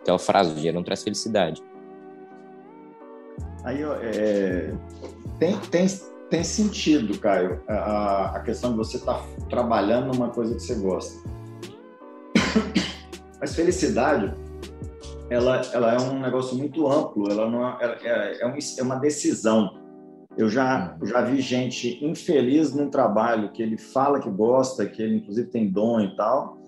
Aquela frase, o dinheiro não traz felicidade.
Aí, é, tem, tem, tem sentido, Caio, a, a questão de você estar trabalhando numa coisa que você gosta. Mas felicidade, ela, ela é um negócio muito amplo, ela, não é, é, é, uma, é uma decisão. Eu já, já vi gente infeliz num trabalho que ele fala que gosta, que ele inclusive tem dom e tal,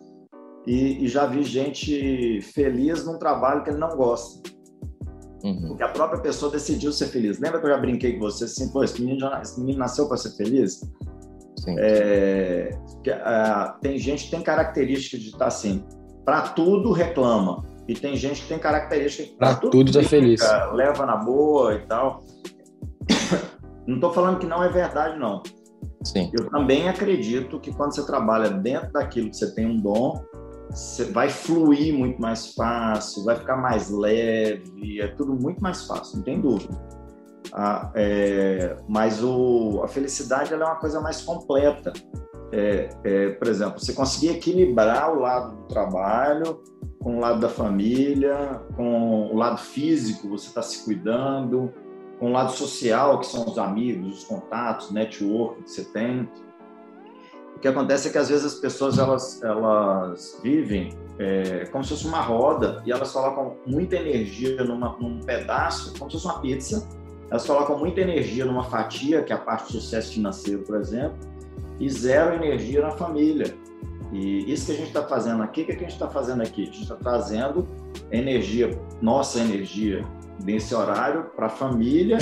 e, e já vi gente feliz num trabalho que ele não gosta. Uhum. Porque a própria pessoa decidiu ser feliz. Lembra que eu já brinquei com você assim, pô, esse menino, já, esse menino nasceu para ser feliz? Sim. É, que, uh, tem gente que tem característica de estar tá assim, para tudo reclama. E tem gente que tem característica
que para tudo, tudo tá feliz.
Leva na boa e tal. Não estou falando que não é verdade, não. Sim. Eu também acredito que quando você trabalha dentro daquilo que você tem um dom, vai fluir muito mais fácil, vai ficar mais leve, é tudo muito mais fácil, não tem dúvida. Ah, é, mas o, a felicidade é uma coisa mais completa. É, é, por exemplo, você conseguir equilibrar o lado do trabalho com o lado da família, com o lado físico, você está se cuidando, com o lado social, que são os amigos, os contatos, network que você tem. Que acontece é que às vezes as pessoas elas, elas vivem é, como se fosse uma roda e elas colocam muita energia numa, num pedaço, como se fosse uma pizza. Elas colocam muita energia numa fatia, que é a parte do sucesso financeiro, por exemplo, e zero energia na família. E isso que a gente está fazendo aqui, o que, é que a gente está fazendo aqui? A gente está trazendo energia, nossa energia, nesse horário para a família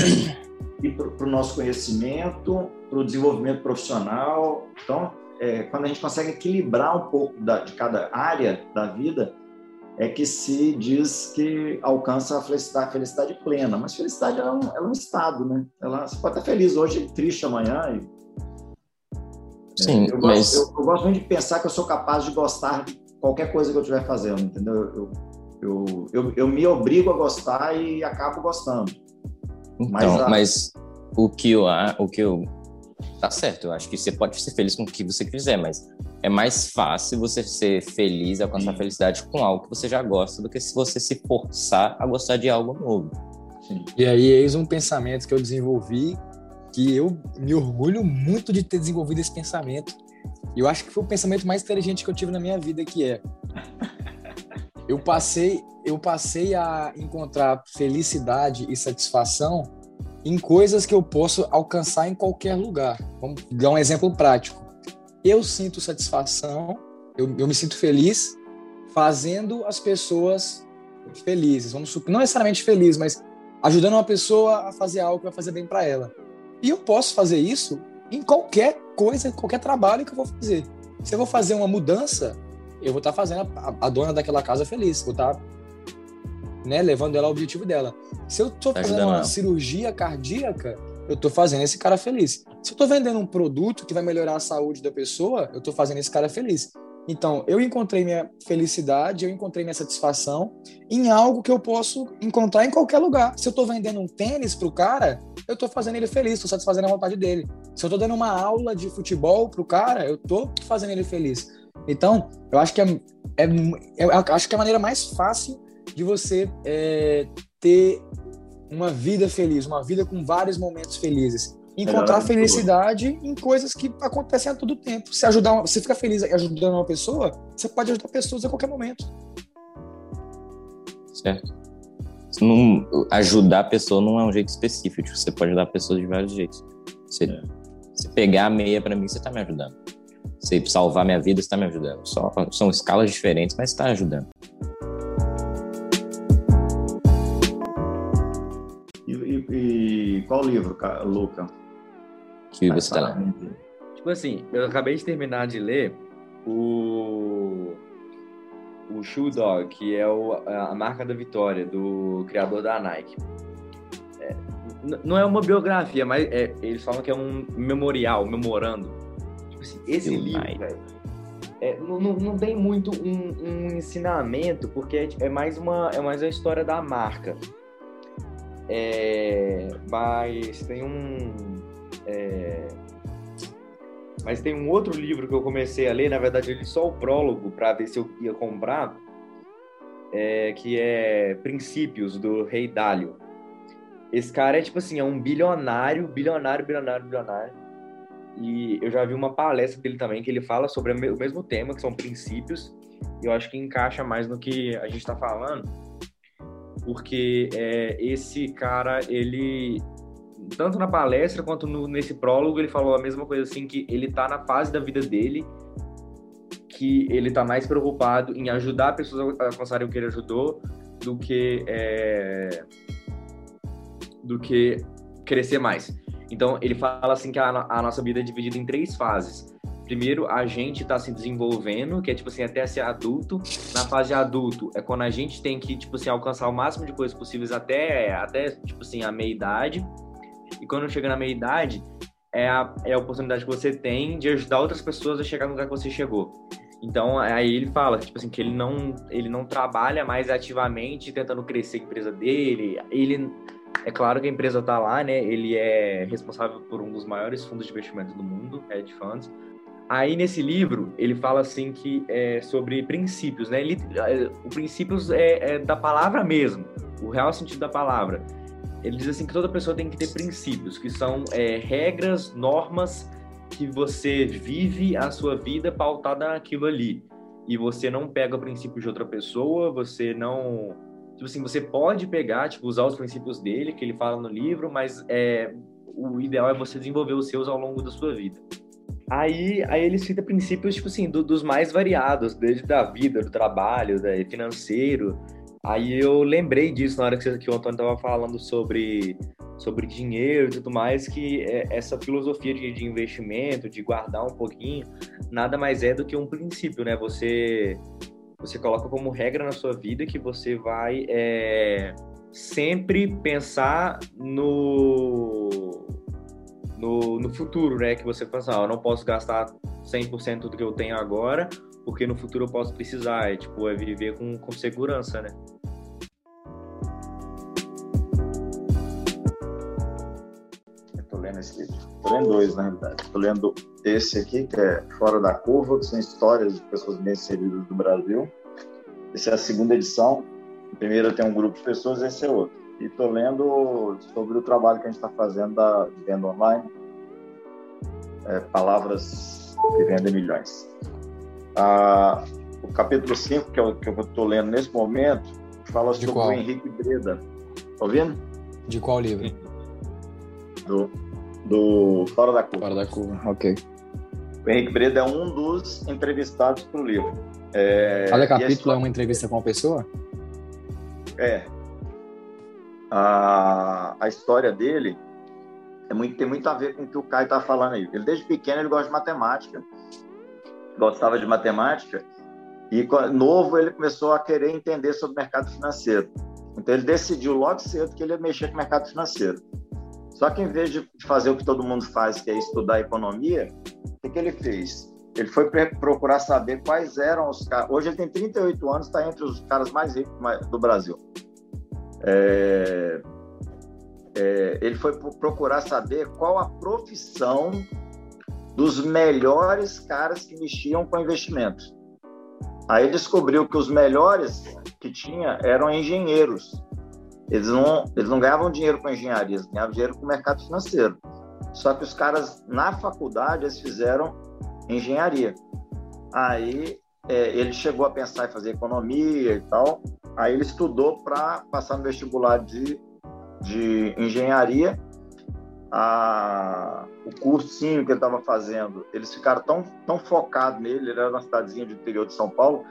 e para o nosso conhecimento, para o desenvolvimento profissional. Então, é, quando a gente consegue equilibrar um pouco da, de cada área da vida, é que se diz que alcança a felicidade, a felicidade plena. Mas felicidade ela é, um, ela é um estado, né? Ela, você pode estar feliz hoje, triste amanhã, e
Sim,
eu,
mas...
Gosto, eu, eu, gosto muito de pensar que eu sou capaz de gostar de qualquer coisa que eu estiver fazendo, entendeu? Eu, eu, eu, eu, me obrigo a gostar e acabo gostando.
Então, mas, a... mas o que eu... O que eu... Tá certo, eu acho que você pode ser feliz com o que você quiser, mas é mais fácil você ser feliz, alcançar Sim. felicidade com algo que você já gosta, do que se você se forçar a gostar de algo novo.
Sim. E aí, eis um pensamento que eu desenvolvi que eu me orgulho muito de ter desenvolvido esse pensamento. E eu acho que foi o pensamento mais inteligente que eu tive na minha vida, que é eu passei eu passei a encontrar felicidade e satisfação em coisas que eu posso alcançar em qualquer lugar. Vamos dar um exemplo prático. Eu sinto satisfação, eu, eu me sinto feliz fazendo as pessoas felizes. Vamos supor, não necessariamente feliz, mas ajudando uma pessoa a fazer algo que vai fazer bem para ela. E eu posso fazer isso em qualquer coisa, qualquer trabalho que eu vou fazer. Se eu vou fazer uma mudança, eu vou estar tá fazendo a, a, dona daquela casa feliz, vou estar tá, né, levando ela ao objetivo dela. Se eu estou tá fazendo uma cirurgia cardíaca, eu estou fazendo esse cara feliz. Se eu estou vendendo um produto que vai melhorar a saúde da pessoa, eu estou fazendo esse cara feliz. Então, eu encontrei minha felicidade, eu encontrei minha satisfação em algo que eu posso encontrar em qualquer lugar. Se eu estou vendendo um tênis para o cara, eu estou fazendo ele feliz, estou satisfazendo a vontade dele. Se eu estou dando uma aula de futebol para o cara, eu estou fazendo ele feliz. Então, eu acho que é, é, eu acho que é a maneira mais fácil de você é, ter uma vida feliz, uma vida com vários momentos felizes encontrar felicidade em coisas que acontecem a todo tempo. Se ajudar, você fica feliz ajudando uma pessoa, você pode ajudar pessoas a qualquer momento.
Certo. Não, ajudar a pessoa não é um jeito específico. Você pode ajudar a pessoa de vários jeitos. Você, é. você pegar a meia para mim, você está me ajudando. Você salvar minha vida, você está me ajudando. Só, são escalas diferentes, mas está ajudando.
E, qual livro, Luca?
que você está lendo?
Tipo assim, eu acabei de terminar de ler o o Shoe Dog, que é o, a marca da vitória do criador da Nike. É, não é uma biografia, mas é, eles falam que é um memorial, memorando. Tipo assim, esse livro, velho, é, não, não tem muito um, um ensinamento, porque é, é, mais uma, é mais a história da marca. É, mas tem um é... Mas tem um outro livro que eu comecei a ler, na verdade, ele só o prólogo para ver se eu ia comprar, é... que é Princípios do Rei Dálio. Esse cara é tipo assim, é um bilionário, bilionário, bilionário, bilionário. E eu já vi uma palestra dele também que ele fala sobre o mesmo tema, que são princípios. E eu acho que encaixa mais no que a gente está falando, porque é, esse cara, ele tanto na palestra quanto no, nesse prólogo, ele falou a mesma coisa assim, que ele tá na fase da vida dele que ele tá mais preocupado em ajudar pessoas a alcançarem o que ele ajudou do que é, do que crescer mais. Então ele fala assim que a, a nossa vida é dividida em três fases. Primeiro, a gente está se desenvolvendo, que é tipo assim, até ser adulto. Na fase adulto é quando a gente tem que, tipo assim, alcançar o máximo de coisas possíveis até, até tipo assim, a meia idade. E quando chega na meia idade, é a, é a oportunidade que você tem de ajudar outras pessoas a chegar no lugar que você chegou. Então, aí ele fala, tipo assim, que ele não, ele não trabalha mais ativamente tentando crescer a empresa dele. Ele, é claro que a empresa tá lá, né? Ele é responsável por um dos maiores fundos de investimento do mundo, hedge funds. Aí nesse livro ele fala assim que é sobre princípios, né? Ele, é, o princípios é, é da palavra mesmo, o real sentido da palavra. Ele diz assim que toda pessoa tem que ter princípios, que são é, regras, normas que você vive a sua vida pautada naquilo ali. E você não pega o princípio de outra pessoa, você não. Tipo assim, você pode pegar, tipo, usar os princípios dele, que ele fala no livro, mas é, o ideal é você desenvolver os seus ao longo da sua vida. Aí, aí ele cita princípios, tipo assim, do, dos mais variados, desde da vida, do trabalho, da, financeiro. Aí eu lembrei disso na hora que, que o Antônio estava falando sobre sobre dinheiro e tudo mais, que é, essa filosofia de, de, investimento, de guardar um pouquinho, nada mais é do que um princípio, né? Você, você coloca como regra na sua vida que você vai é, sempre pensar no, no, no futuro, né? Que você pensa, ah, eu não posso gastar 100% do que eu tenho agora, porque no futuro eu posso precisar. É, tipo, é viver com, com segurança, né?
lendo esse livro. Estou lendo dois, na realidade. Estou lendo esse aqui, que é Fora da Curva, que são histórias de pessoas bem inseridas do Brasil. Essa é a segunda edição. A primeira tem um grupo de pessoas, esse é outro. E estou lendo sobre o trabalho que a gente está fazendo da venda online. É, palavras que vendem milhões. Ah, o capítulo 5, que, é o, que eu estou lendo nesse momento, fala de sobre qual? o Henrique Breda. Tá ouvindo?
De qual livro?
Do do Fora da Curva.
Fora da Curva, ok.
O Henrique Breda é um dos entrevistados para o livro.
É, Cada capítulo história... é uma entrevista com uma pessoa?
É. A, a história dele é muito, tem muito a ver com o que o Caio está falando aí. Ele, desde pequeno, ele gosta de matemática, gostava de matemática, e novo ele começou a querer entender sobre o mercado financeiro. Então ele decidiu logo cedo que ele ia mexer com o mercado financeiro. Só que em vez de fazer o que todo mundo faz, que é estudar economia, o que, que ele fez? Ele foi procurar saber quais eram os caras. Hoje ele tem 38 anos, está entre os caras mais ricos do Brasil. É... É... ele foi procurar saber qual a profissão dos melhores caras que mexiam com investimentos. Aí descobriu que os melhores que tinha eram engenheiros. Eles não, eles não ganhavam dinheiro com engenharia, eles ganhavam dinheiro com o mercado financeiro. Só que os caras, na faculdade, eles fizeram engenharia. Aí é, ele chegou a pensar em fazer economia e tal. Aí ele estudou para passar no vestibular de, de engenharia. A, o cursinho que ele estava fazendo, eles ficaram tão, tão focados nele, ele era uma cidadezinha do interior de São Paulo,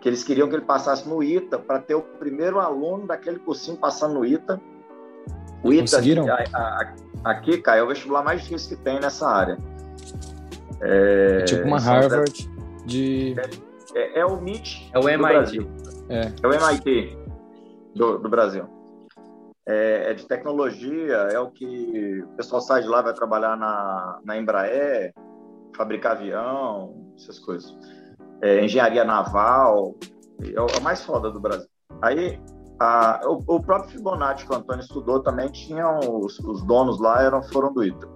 que eles queriam que ele passasse no ITA para ter o primeiro aluno daquele cursinho passando no ITA.
O ITA aqui,
a, a, aqui, cara, é o vestibular mais difícil que tem nessa área.
É, é tipo uma Harvard de.
É, é, é, o MIT.
É o MIT.
É. é o MIT do, do Brasil. É, é, de tecnologia, é o que o pessoal sai de lá, vai trabalhar na, na Embraer, fabricar avião, essas coisas é, engenharia naval, é o mais foda do Brasil. Aí, a, o, o, próprio Fibonacci que o Antônio estudou também tinham os, os donos lá eram foram do ITA.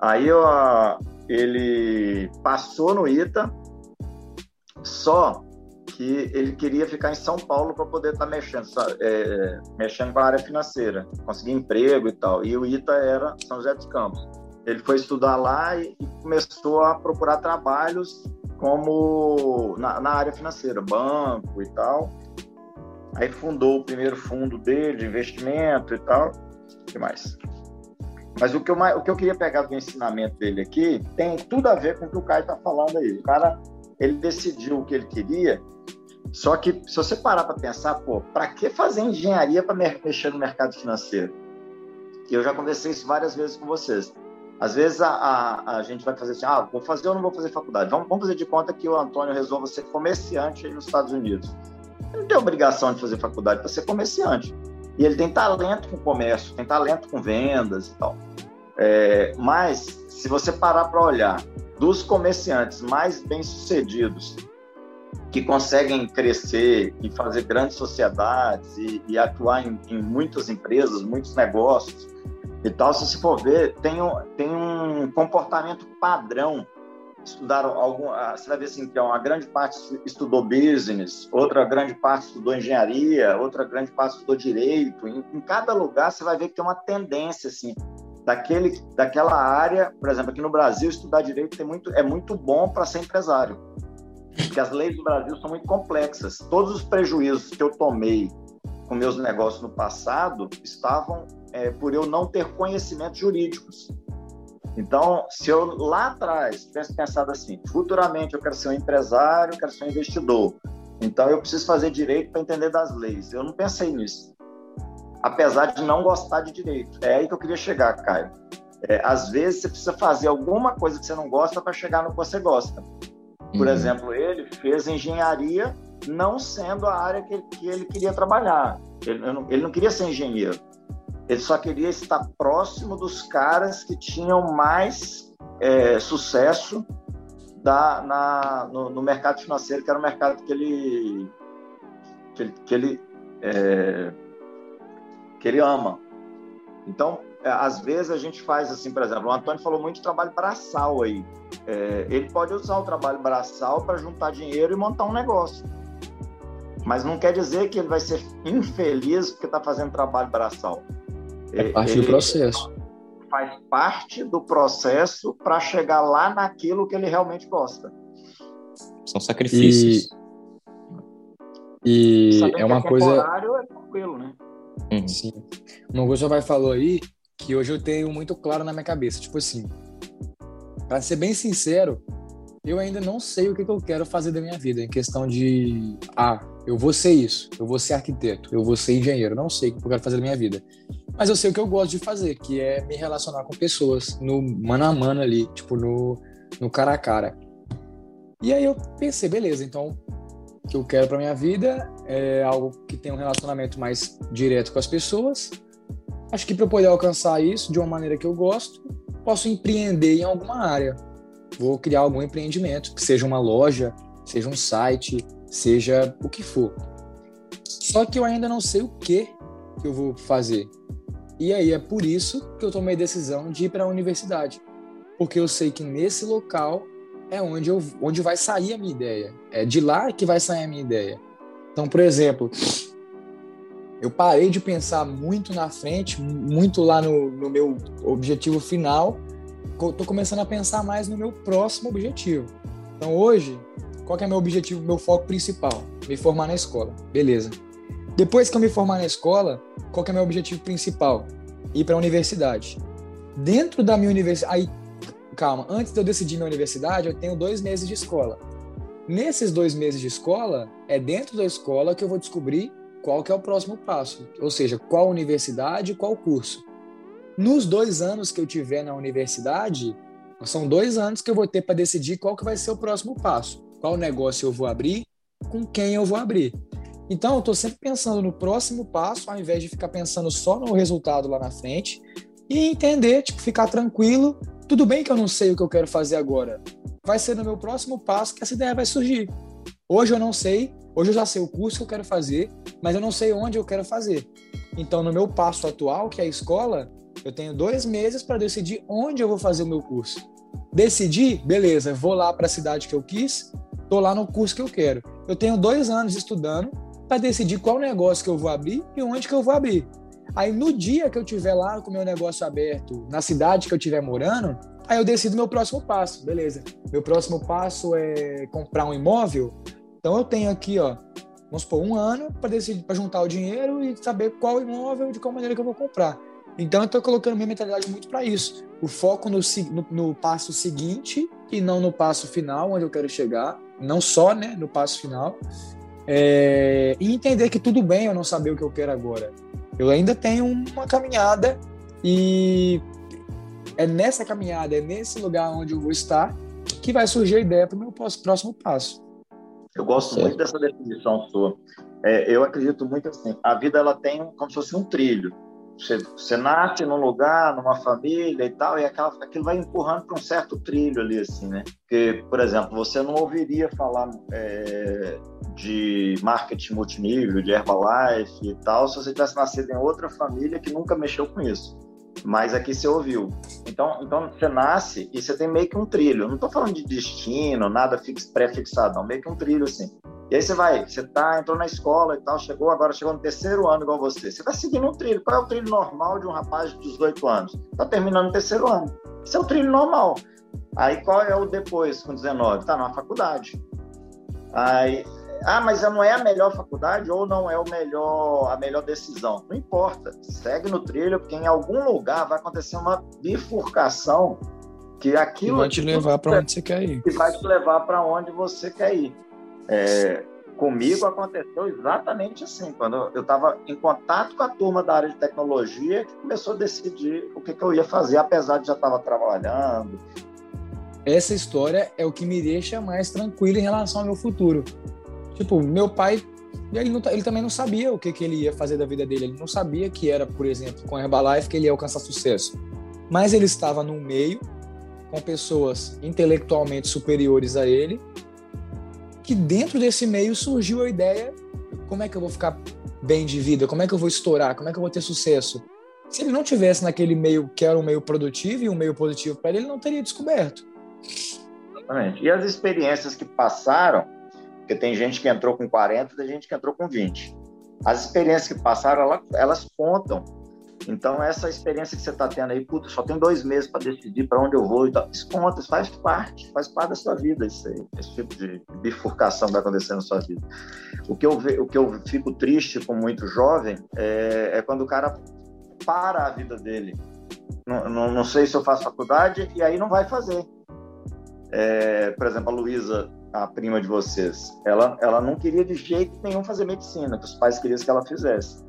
Aí a, ele passou no ITA, só que ele queria ficar em São Paulo para poder estar tá mexendo, é, mexendo com a área financeira, conseguir emprego e tal. E o ITA era São José dos Campos. ele foi estudar lá e, e começou a procurar trabalhos como na, na, área financeira, banco e tal. Aí fundou o primeiro fundo dele de investimento e tal. O que mais? Mas o que, eu, o que eu queria pegar do ensinamento dele aqui tem tudo a ver com o que o Caio está falando aí. O cara, ele decidiu o que ele queria, só que se você parar para pensar, pô, para que fazer engenharia para mexer no mercado financeiro? Eu já conversei isso várias vezes com vocês. Às vezes a, a, a, gente vai fazer assim, ah, vou fazer ou não vou fazer faculdade. Vamos, vamos fazer de conta que o Antônio resolva ser comerciante aí nos Estados Unidos. Ele não tem obrigação de fazer faculdade para ser comerciante. E ele tem talento com comércio, tem talento com vendas e tal. É, mas, se você parar para olhar, dos comerciantes mais bem-sucedidos, que conseguem crescer e fazer grandes sociedades e, e atuar em, em muitas empresas, muitos negócios, e tal, se você for ver, tem um, tem um comportamento padrão. Estudaram algum, ah, você vai ver assim que uma grande parte estudou business, outra grande parte estudou engenharia, outra grande parte estudou direito. Em, em cada lugar você vai ver que tem uma tendência assim daquele daquela área, por exemplo, aqui no Brasil estudar direito é muito é muito bom para ser empresário. Porque as leis do Brasil são muito complexas. Todos os prejuízos que eu tomei com meus negócios no passado estavam é, por eu não ter conhecimentos jurídicos. Então, se eu lá atrás tivesse pensado assim, futuramente eu quero ser um empresário, eu quero ser um investidor, então eu preciso fazer direito para entender das leis. Eu não pensei nisso, apesar de não gostar de direito. É aí que eu queria chegar, Caio. É, às vezes você precisa fazer alguma coisa que você não gosta para chegar no que você gosta. Por uhum. exemplo, ele fez engenharia não sendo a área que, que ele queria trabalhar. Ele não, ele não queria ser engenheiro ele só queria estar próximo dos caras que tinham mais é, sucesso da, na, no, no, mercado financeiro, que era o mercado que ele, que ele, que ele, é, que ele ama. Então, é, às vezes a gente faz assim, por exemplo, o Antônio falou muito de trabalho braçal aí. É, ele pode usar o trabalho braçal para juntar dinheiro e montar um negócio. Mas não quer dizer que ele vai ser infeliz porque está fazendo trabalho braçal.
É parte do processo.
Faz parte do processo para chegar lá naquilo que ele realmente gosta.
São sacrifícios.
E, e é uma
é
coisa.
É tranquilo, né?
Uhum. Sim. Uma coisa que vai falou aí que hoje eu tenho muito claro na minha cabeça. Tipo assim, para ser bem sincero, eu ainda não sei o que, que, eu quero fazer da minha vida em questão de ah, eu vou ser isso, eu vou ser arquiteto, eu vou ser engenheiro, não sei o que eu quero fazer da minha vida. Mas eu sei o que eu gosto de fazer, que é me relacionar com pessoas, no mano a mano ali, tipo, no, no cara a cara. E aí eu pensei, beleza, então que eu quero para minha vida é algo que tenha um relacionamento mais direto com as pessoas. Acho que para poder alcançar isso de uma maneira que eu gosto, posso empreender em alguma área. Vou criar algum empreendimento, que seja uma loja, seja um site, seja o que for. Só que eu ainda não sei o que que eu vou fazer. E aí é por isso que eu tomei a decisão de ir para a universidade, porque eu sei que nesse local é onde, eu, onde vai sair a minha ideia. É de lá que vai sair a minha ideia. Então, por exemplo, eu parei de pensar muito na frente, muito lá no, no meu objetivo final. Estou começando a pensar mais no meu próximo objetivo. Então, hoje, qual é meu objetivo, meu foco principal? Me formar na escola. Beleza. Depois que eu me formar na escola, qual é meu objetivo principal? Ir para a universidade. Dentro da minha universidade, calma, antes de eu decidir minha universidade, eu tenho dois meses de escola. Nesses dois meses de escola, é dentro da escola que eu vou descobrir qual que é o próximo passo, ou seja, qual universidade, qual curso. Nos dois anos que eu tiver na universidade, são dois anos que eu vou ter para decidir qual que vai ser o próximo passo, qual negócio eu vou abrir, com quem eu vou abrir. Então, eu estou sempre pensando no próximo passo, ao invés de ficar pensando só no resultado lá na frente e entender, tipo, ficar tranquilo. Tudo bem que eu não sei o que eu quero fazer agora. Vai ser no meu próximo passo que essa ideia vai surgir. Hoje eu não sei, hoje eu já sei o curso que eu quero fazer, mas eu não sei onde eu quero fazer. Então, no meu passo atual, que é a escola, eu tenho dois meses para decidir onde eu vou fazer o meu curso. Decidi, beleza, vou lá para a cidade que eu quis, estou lá no curso que eu quero. Eu tenho dois anos estudando para decidir qual negócio que eu vou abrir e onde que eu vou abrir. Aí no dia que eu tiver lá com o meu negócio aberto, na cidade que eu estiver morando, aí eu decido meu próximo passo, beleza. Meu próximo passo é comprar um imóvel. Então eu tenho aqui, ó, vamos supor, um ano para decidir, para juntar o dinheiro e saber qual imóvel e de qual maneira que eu vou comprar. Então eu estou colocando minha mentalidade muito para isso. O foco no, no, no, passo seguinte e não no passo final, onde eu quero chegar. Não só né, no passo final. É, e entender que tudo bem eu não saber o que eu quero agora. Eu ainda tenho uma caminhada e é nessa caminhada, é nesse lugar onde eu vou estar que vai surgir a ideia para o meu próximo passo.
Eu gosto certo. muito dessa definição sua. É, eu acredito muito assim, a vida ela tem como se fosse um trilho. Você, você nasce num lugar, numa família e tal, e aquela, aquilo vai empurrando para um certo trilho ali, assim, né? Porque, por exemplo, você não ouviria falar é, de marketing multinível, de Herbalife e tal, se você tivesse nascido em outra família que nunca mexeu com isso. Mas aqui você ouviu. Então, então você nasce e você tem meio que um trilho. Não estou falando de destino, nada pré-fixado, não. Meio que um trilho, assim. E aí você vai, você tá, entrou na escola e tal, chegou, agora chegou no terceiro ano igual você. Você vai seguindo um trilho. Qual é o trilho normal de um rapaz de 18 anos? Tá terminando o terceiro ano. Esse é o trilho normal. Aí qual é o depois, com 19? Tá numa faculdade. Aí, ah, mas não é a melhor faculdade ou não é o melhor, a melhor decisão. Não importa. Segue no trilho, porque em algum lugar vai acontecer uma bifurcação que aquilo.
Vai te levar para onde você quer ir.
Que vai te levar para onde você quer ir. É, comigo aconteceu exatamente assim, quando eu estava em contato com a turma da área de tecnologia, que começou a decidir o que, que eu ia fazer, apesar de já estar trabalhando.
Essa história é o que me deixa mais tranquilo em relação ao meu futuro. Tipo, meu pai, ele, não, ele também não sabia o que, que ele ia fazer da vida dele. Ele não sabia que era, por exemplo, com a Herbalife que ele ia alcançar sucesso. Mas ele estava no meio, com pessoas intelectualmente superiores a ele, que dentro desse meio surgiu a ideia: como é que eu vou ficar bem de vida? Como é que eu vou estourar? Como é que eu vou ter sucesso? Se ele não tivesse naquele meio que era um meio produtivo e um meio positivo para ele, ele não teria descoberto.
Exatamente. E as experiências que passaram, porque tem gente que entrou com 40, tem gente que entrou com 20. As experiências que passaram, elas, elas contam então, essa experiência que você está tendo aí, puta, só tem dois meses para decidir para onde eu vou e tal. Isso conta, isso faz parte, faz parte da sua vida, isso aí, esse tipo de bifurcação que vai acontecer na sua vida. O que eu, o que eu fico triste com muito jovem é, é quando o cara para a vida dele. Não, não, não, sei se eu faço faculdade e aí não vai fazer. É, por exemplo, a Luísa, a prima de vocês, ela, ela não queria de jeito nenhum fazer medicina, que os pais queriam que ela fizesse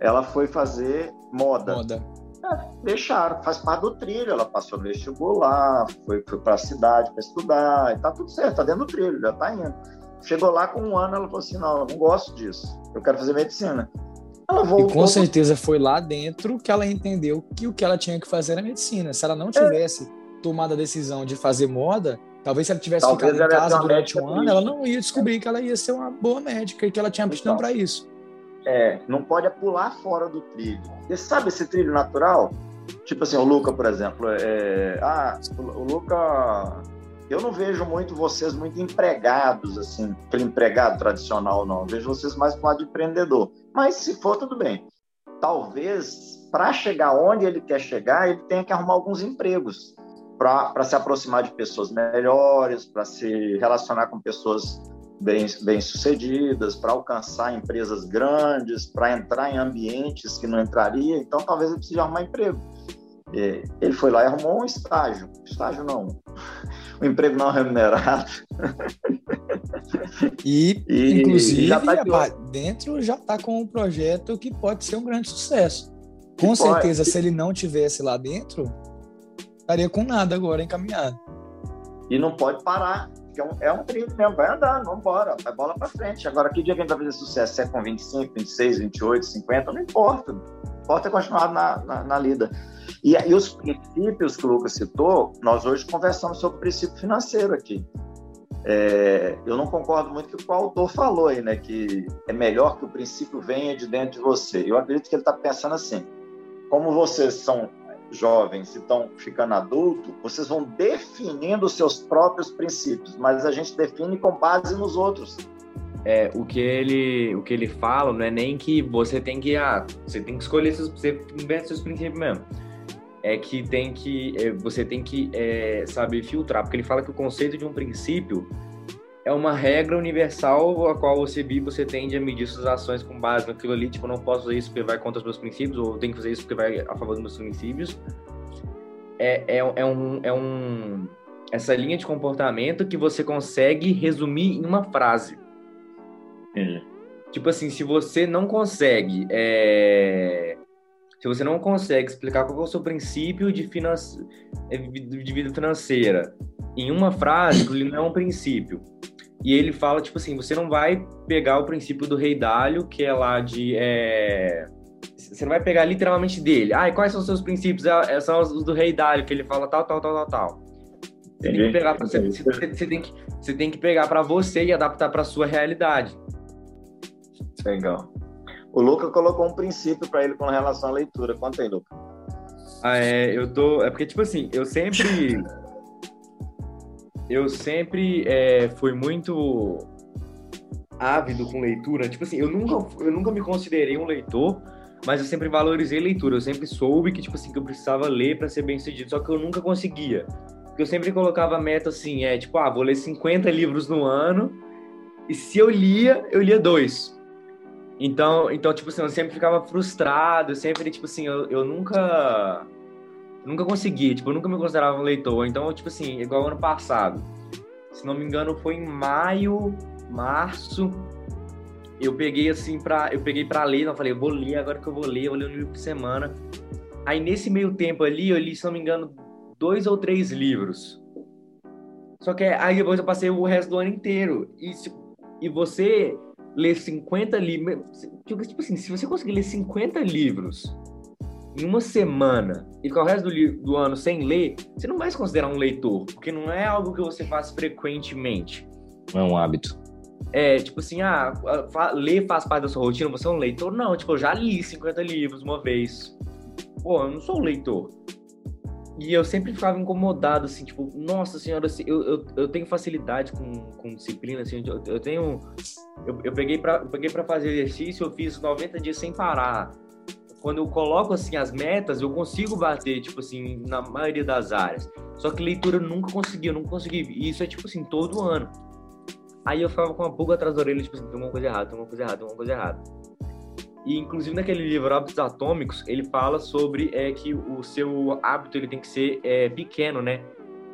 ela foi fazer moda.
Moda.
É, deixaram, faz parte do trilho. Ela passou no vestibular, foi, foi para a cidade para estudar, e tá tudo certo, tá dentro do trilho, já tá indo. Chegou lá com um ano, ela falou assim: não, eu não gosto disso, eu quero fazer medicina.
Ela voltou. E com certeza foi lá dentro que ela entendeu que o que ela tinha que fazer era medicina. Se ela não tivesse é. tomado a decisão de fazer moda, talvez se ela tivesse talvez ficado em casa durante um ano, ela não ia descobrir que ela ia ser uma boa médica e que ela tinha aptidão então, para isso.
É, não pode pular fora do trilho. Você sabe esse trilho natural? Tipo assim, o Luca, por exemplo. É, ah, o Luca. Eu não vejo muito vocês muito empregados, assim, aquele empregado tradicional, não. Eu vejo vocês mais para lado de empreendedor. Mas se for, tudo bem. Talvez, para chegar onde ele quer chegar, ele tenha que arrumar alguns empregos para se aproximar de pessoas melhores, para se relacionar com pessoas bem, bem para alcançar empresas grandes, para entrar em ambientes que não entraria, então talvez ele precise arrumar emprego. Ele foi lá e arrumou um estágio, estágio não, um emprego não remunerado.
E, e inclusive, já tá dentro já está com um projeto que pode ser um grande sucesso. Com certeza, pode. se ele não tivesse lá dentro, estaria com nada agora encaminhado.
E não pode parar é um, é um trilho mesmo, vai andando, vamos embora, vai bola para frente. Agora, que dia que a gente vai fazer sucesso? Se é com 25, 26, 28, 50, não importa. Importa é continuar na, na, na lida. E, e os princípios que o Lucas citou, nós hoje conversamos sobre o princípio financeiro aqui. É, eu não concordo muito com o que o autor falou aí, né? Que é melhor que o princípio venha de dentro de você. Eu acredito que ele está pensando assim: como vocês são jovens e estão ficando adultos, vocês vão definindo seus próprios princípios, mas a gente define com base nos outros.
é, o que ele o que ele fala não é nem que você tem que ah, você tem que escolher seus, você inverte seus princípios mesmo é que tem que é, você tem que é, saber filtrar porque ele fala que o conceito de um princípio é uma regra universal a qual você vive, você tende a medir suas ações com base naquilo ali, tipo, não posso fazer isso porque vai contra os meus princípios, ou tenho que fazer isso porque vai a favor dos meus princípios. É, é, é, um, é um, essa linha de comportamento que você consegue resumir em uma frase. É. Tipo assim, se você não consegue, é... se você não consegue explicar qual é o seu princípio de, finance... de vida financeira em uma frase, ele não é um princípio. E ele fala, tipo assim, você não vai pegar o princípio do rei Dálio, que é lá de. É... Você não vai pegar literalmente dele. Ah, e quais são os seus princípios? É, são os do rei Dálio, que ele fala tal, tal, tal, tal, tal. Você tem que pegar pra, você, você, você, tem que, você tem que pegar para você e adaptar para sua realidade.
Legal. O Luca colocou um princípio para ele com relação à leitura. Conta aí, Luca.
Ah, é, eu tô. É porque, tipo assim, eu sempre eu sempre é, fui muito ávido com leitura. Tipo assim, eu nunca, eu nunca me considerei um leitor, mas eu sempre valorizei leitura. Eu sempre soube que, tipo assim, que eu precisava ler para ser bem sucedido, só que eu nunca conseguia. Porque eu sempre colocava meta assim, é tipo, ah, vou ler 50 livros no ano, e se eu lia, eu lia dois. Então, então tipo assim, eu sempre ficava frustrado, sempre, tipo assim, eu, eu nunca nunca consegui, tipo, eu nunca me considerava um leitor. Então, tipo assim, igual ano passado. Se não me engano, foi em maio, março. Eu peguei assim para eu peguei para ler, não falei, eu vou ler agora que eu vou ler, eu vou ler um livro por semana. Aí nesse meio tempo ali, eu li, se não me engano, dois ou três livros. Só que aí depois eu passei o resto do ano inteiro. E, e você ler 50 livros. Tipo assim, se você conseguir ler 50 livros em uma semana e ficar o resto do, do, ano sem ler, você não vai se considerar um leitor, porque não é algo que você faz frequentemente.
Não é um hábito.
É, tipo assim, ah, ler faz parte da sua rotina, você é um leitor? Não, tipo, eu já li 50 livros uma vez. Pô, eu não sou um leitor. E eu sempre ficava incomodado, assim, tipo, nossa senhora, assim, eu, eu, eu tenho facilidade com, com disciplina, assim, eu, eu tenho... Eu, eu, peguei eu peguei pra fazer exercício, eu fiz 90 dias sem parar quando eu coloco assim as metas, eu consigo bater, tipo assim, na maioria das áreas. Só que leitura eu nunca consegui, eu nunca consegui. E isso é tipo assim, todo ano. Aí eu ficava com uma pulga atrás da orelha, tipo assim, tem uma coisa errada, tem uma coisa errada, tem uma coisa errada. E inclusive naquele livro Hábitos Atômicos, ele fala sobre é, que o seu hábito ele tem que ser é, pequeno, né?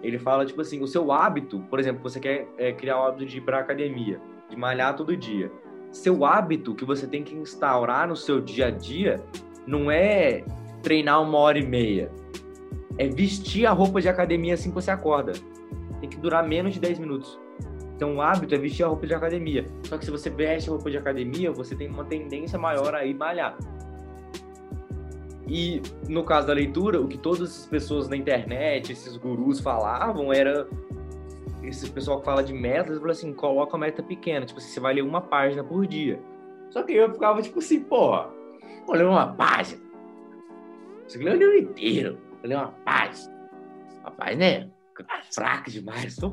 Ele fala, tipo assim, o seu hábito, por exemplo, você quer é, criar o hábito de ir pra academia, de malhar todo dia. Seu hábito que você tem que instaurar no seu dia a dia não é treinar uma hora e meia. É vestir a roupa de academia assim que você acorda. Tem que durar menos de 10 minutos. Então, o hábito é vestir a roupa de academia. Só que se você veste a roupa de academia, você tem uma tendência maior a ir malhar. E no caso da leitura, o que todas as pessoas na internet, esses gurus falavam era. Esse pessoal que fala de metas, falam assim: coloca a meta pequena. Tipo, assim, você vai ler uma página por dia. Só que eu ficava tipo assim, porra, Vou ler uma página. Você leu o livro inteiro. Vou ler uma página. Rapaz, né? Fraco demais. Tô...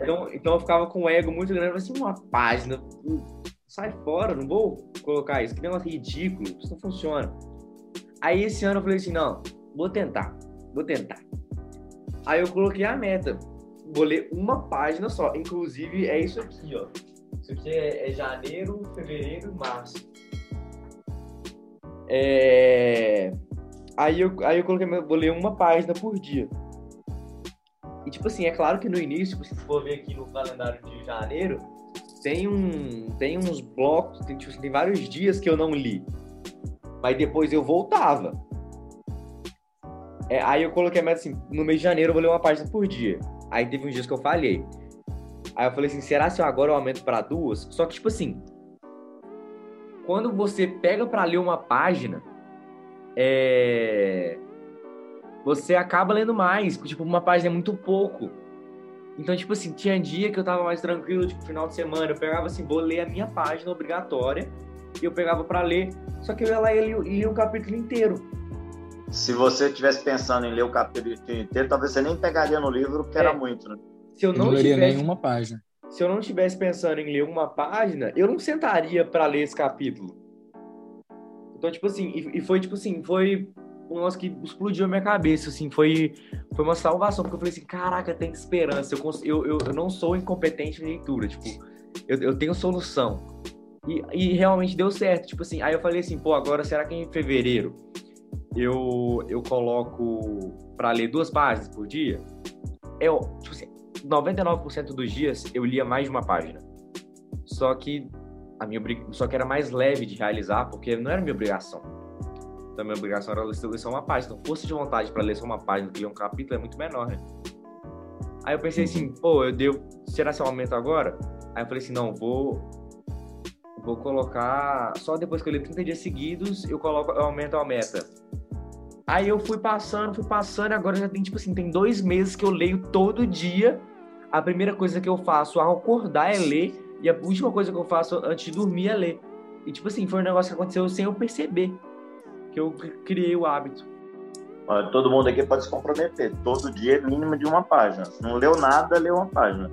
Então, então eu ficava com o ego muito grande. Assim, uma página. Sai fora, não vou colocar isso. Que negócio ridículo. Isso não funciona. Aí esse ano eu falei assim: não, vou tentar. Vou tentar. Aí eu coloquei a meta. Vou ler uma página só. Inclusive, é isso aqui, ó. Isso aqui é, é janeiro, fevereiro março. É... Aí, eu, aí eu coloquei, vou ler uma página por dia. E, tipo assim, é claro que no início, se for ver aqui no calendário de janeiro, tem, um, tem uns blocos, tem, tipo, tem vários dias que eu não li. Mas depois eu voltava. É, aí eu coloquei a meta assim, no mês de janeiro eu vou ler uma página por dia. Aí teve uns dias que eu falhei. Aí eu falei assim, será se eu agora eu aumento para duas? Só que, tipo assim, quando você pega para ler uma página, é... você acaba lendo mais, tipo, uma página é muito pouco. Então, tipo assim, tinha dia que eu tava mais tranquilo, tipo, final de semana, eu pegava assim, vou ler a minha página obrigatória, e eu pegava para ler, só que eu ia lá e lia, lia um capítulo inteiro.
Se você estivesse pensando em ler o capítulo inteiro, talvez você nem pegaria no livro, porque é. era muito, né?
Se eu não, não leria tivesse... nenhuma página.
se eu não estivesse pensando em ler uma página, eu não sentaria para ler esse capítulo. Então, tipo assim, e, e foi tipo assim, foi um negócio que explodiu a minha cabeça, assim, foi, foi uma salvação, porque eu falei assim, caraca, tem esperança, eu, eu, eu, eu não sou incompetente em leitura, tipo, eu, eu tenho solução. E, e realmente deu certo, tipo assim, aí eu falei assim, pô, agora será que em fevereiro eu, eu coloco para ler duas páginas por dia? Eu, tipo assim, 99% dos dias eu lia mais de uma página. Só que a minha só que era mais leve de realizar, porque não era minha obrigação. Então, minha obrigação era ler só uma página. Então, força de vontade para ler só uma página, ler um capítulo é muito menor, né? Aí eu pensei assim, pô, eu devo. Será que eu aumento agora? Aí eu falei assim, não, vou. Vou colocar. Só depois que eu ler 30 dias seguidos, eu coloco, eu aumento a meta. Aí eu fui passando, fui passando, e agora já tem, tipo assim, tem dois meses que eu leio todo dia. A primeira coisa que eu faço ao acordar é ler e a última coisa que eu faço antes de dormir é ler. E, tipo assim, foi um negócio que aconteceu sem eu perceber. Que eu criei o hábito.
Todo mundo aqui pode se comprometer. Todo dia é mínimo de uma página. Se não leu nada, leu uma página.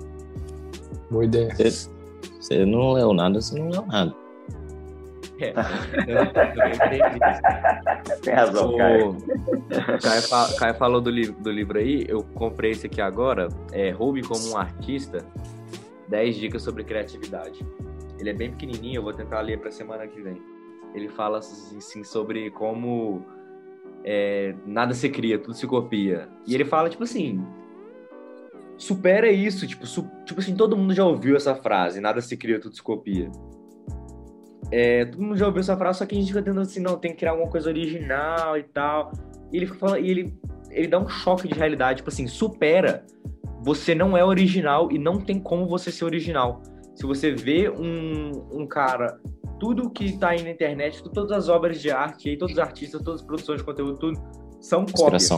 Boa ideia.
Você, você não leu nada, você não leu nada.
É, eu,
Tem razão,
o
Caio.
Caio, fa- Caio falou do, li- do livro aí, eu comprei esse aqui agora, é Roube como um Artista, 10 dicas sobre criatividade. Ele é bem pequenininho, eu vou tentar ler para semana que vem. Ele fala assim, sobre como é, nada se cria, tudo se copia. E ele fala, tipo assim, supera isso, tipo, su- tipo assim, todo mundo já ouviu essa frase, nada se cria, tudo se copia. É, todo mundo já ouviu essa frase, só que a gente fica tentando assim, não, tem que criar alguma coisa original e tal. E ele e ele, ele dá um choque de realidade, tipo assim, supera. Você não é original e não tem como você ser original. Se você vê um, um cara, tudo que tá aí na internet, todas as obras de arte, aí, todos os artistas, todas as produções de conteúdo, tudo, são cópias.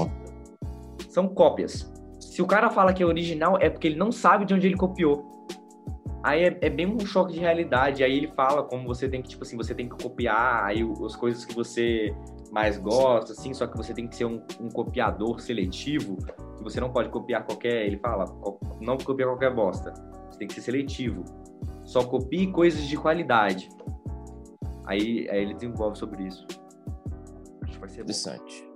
São cópias. Se o cara fala que é original, é porque ele não sabe de onde ele copiou. Aí é, é bem um choque de realidade. Aí ele fala como você tem que, tipo assim, você tem que copiar aí as coisas que você mais gosta, assim, só que você tem que ser um, um copiador seletivo, que você não pode copiar qualquer. Ele fala, não copiar qualquer bosta. Você tem que ser seletivo. Só copie coisas de qualidade. Aí, aí ele desenvolve sobre isso. Acho que vai ser bom.
Interessante.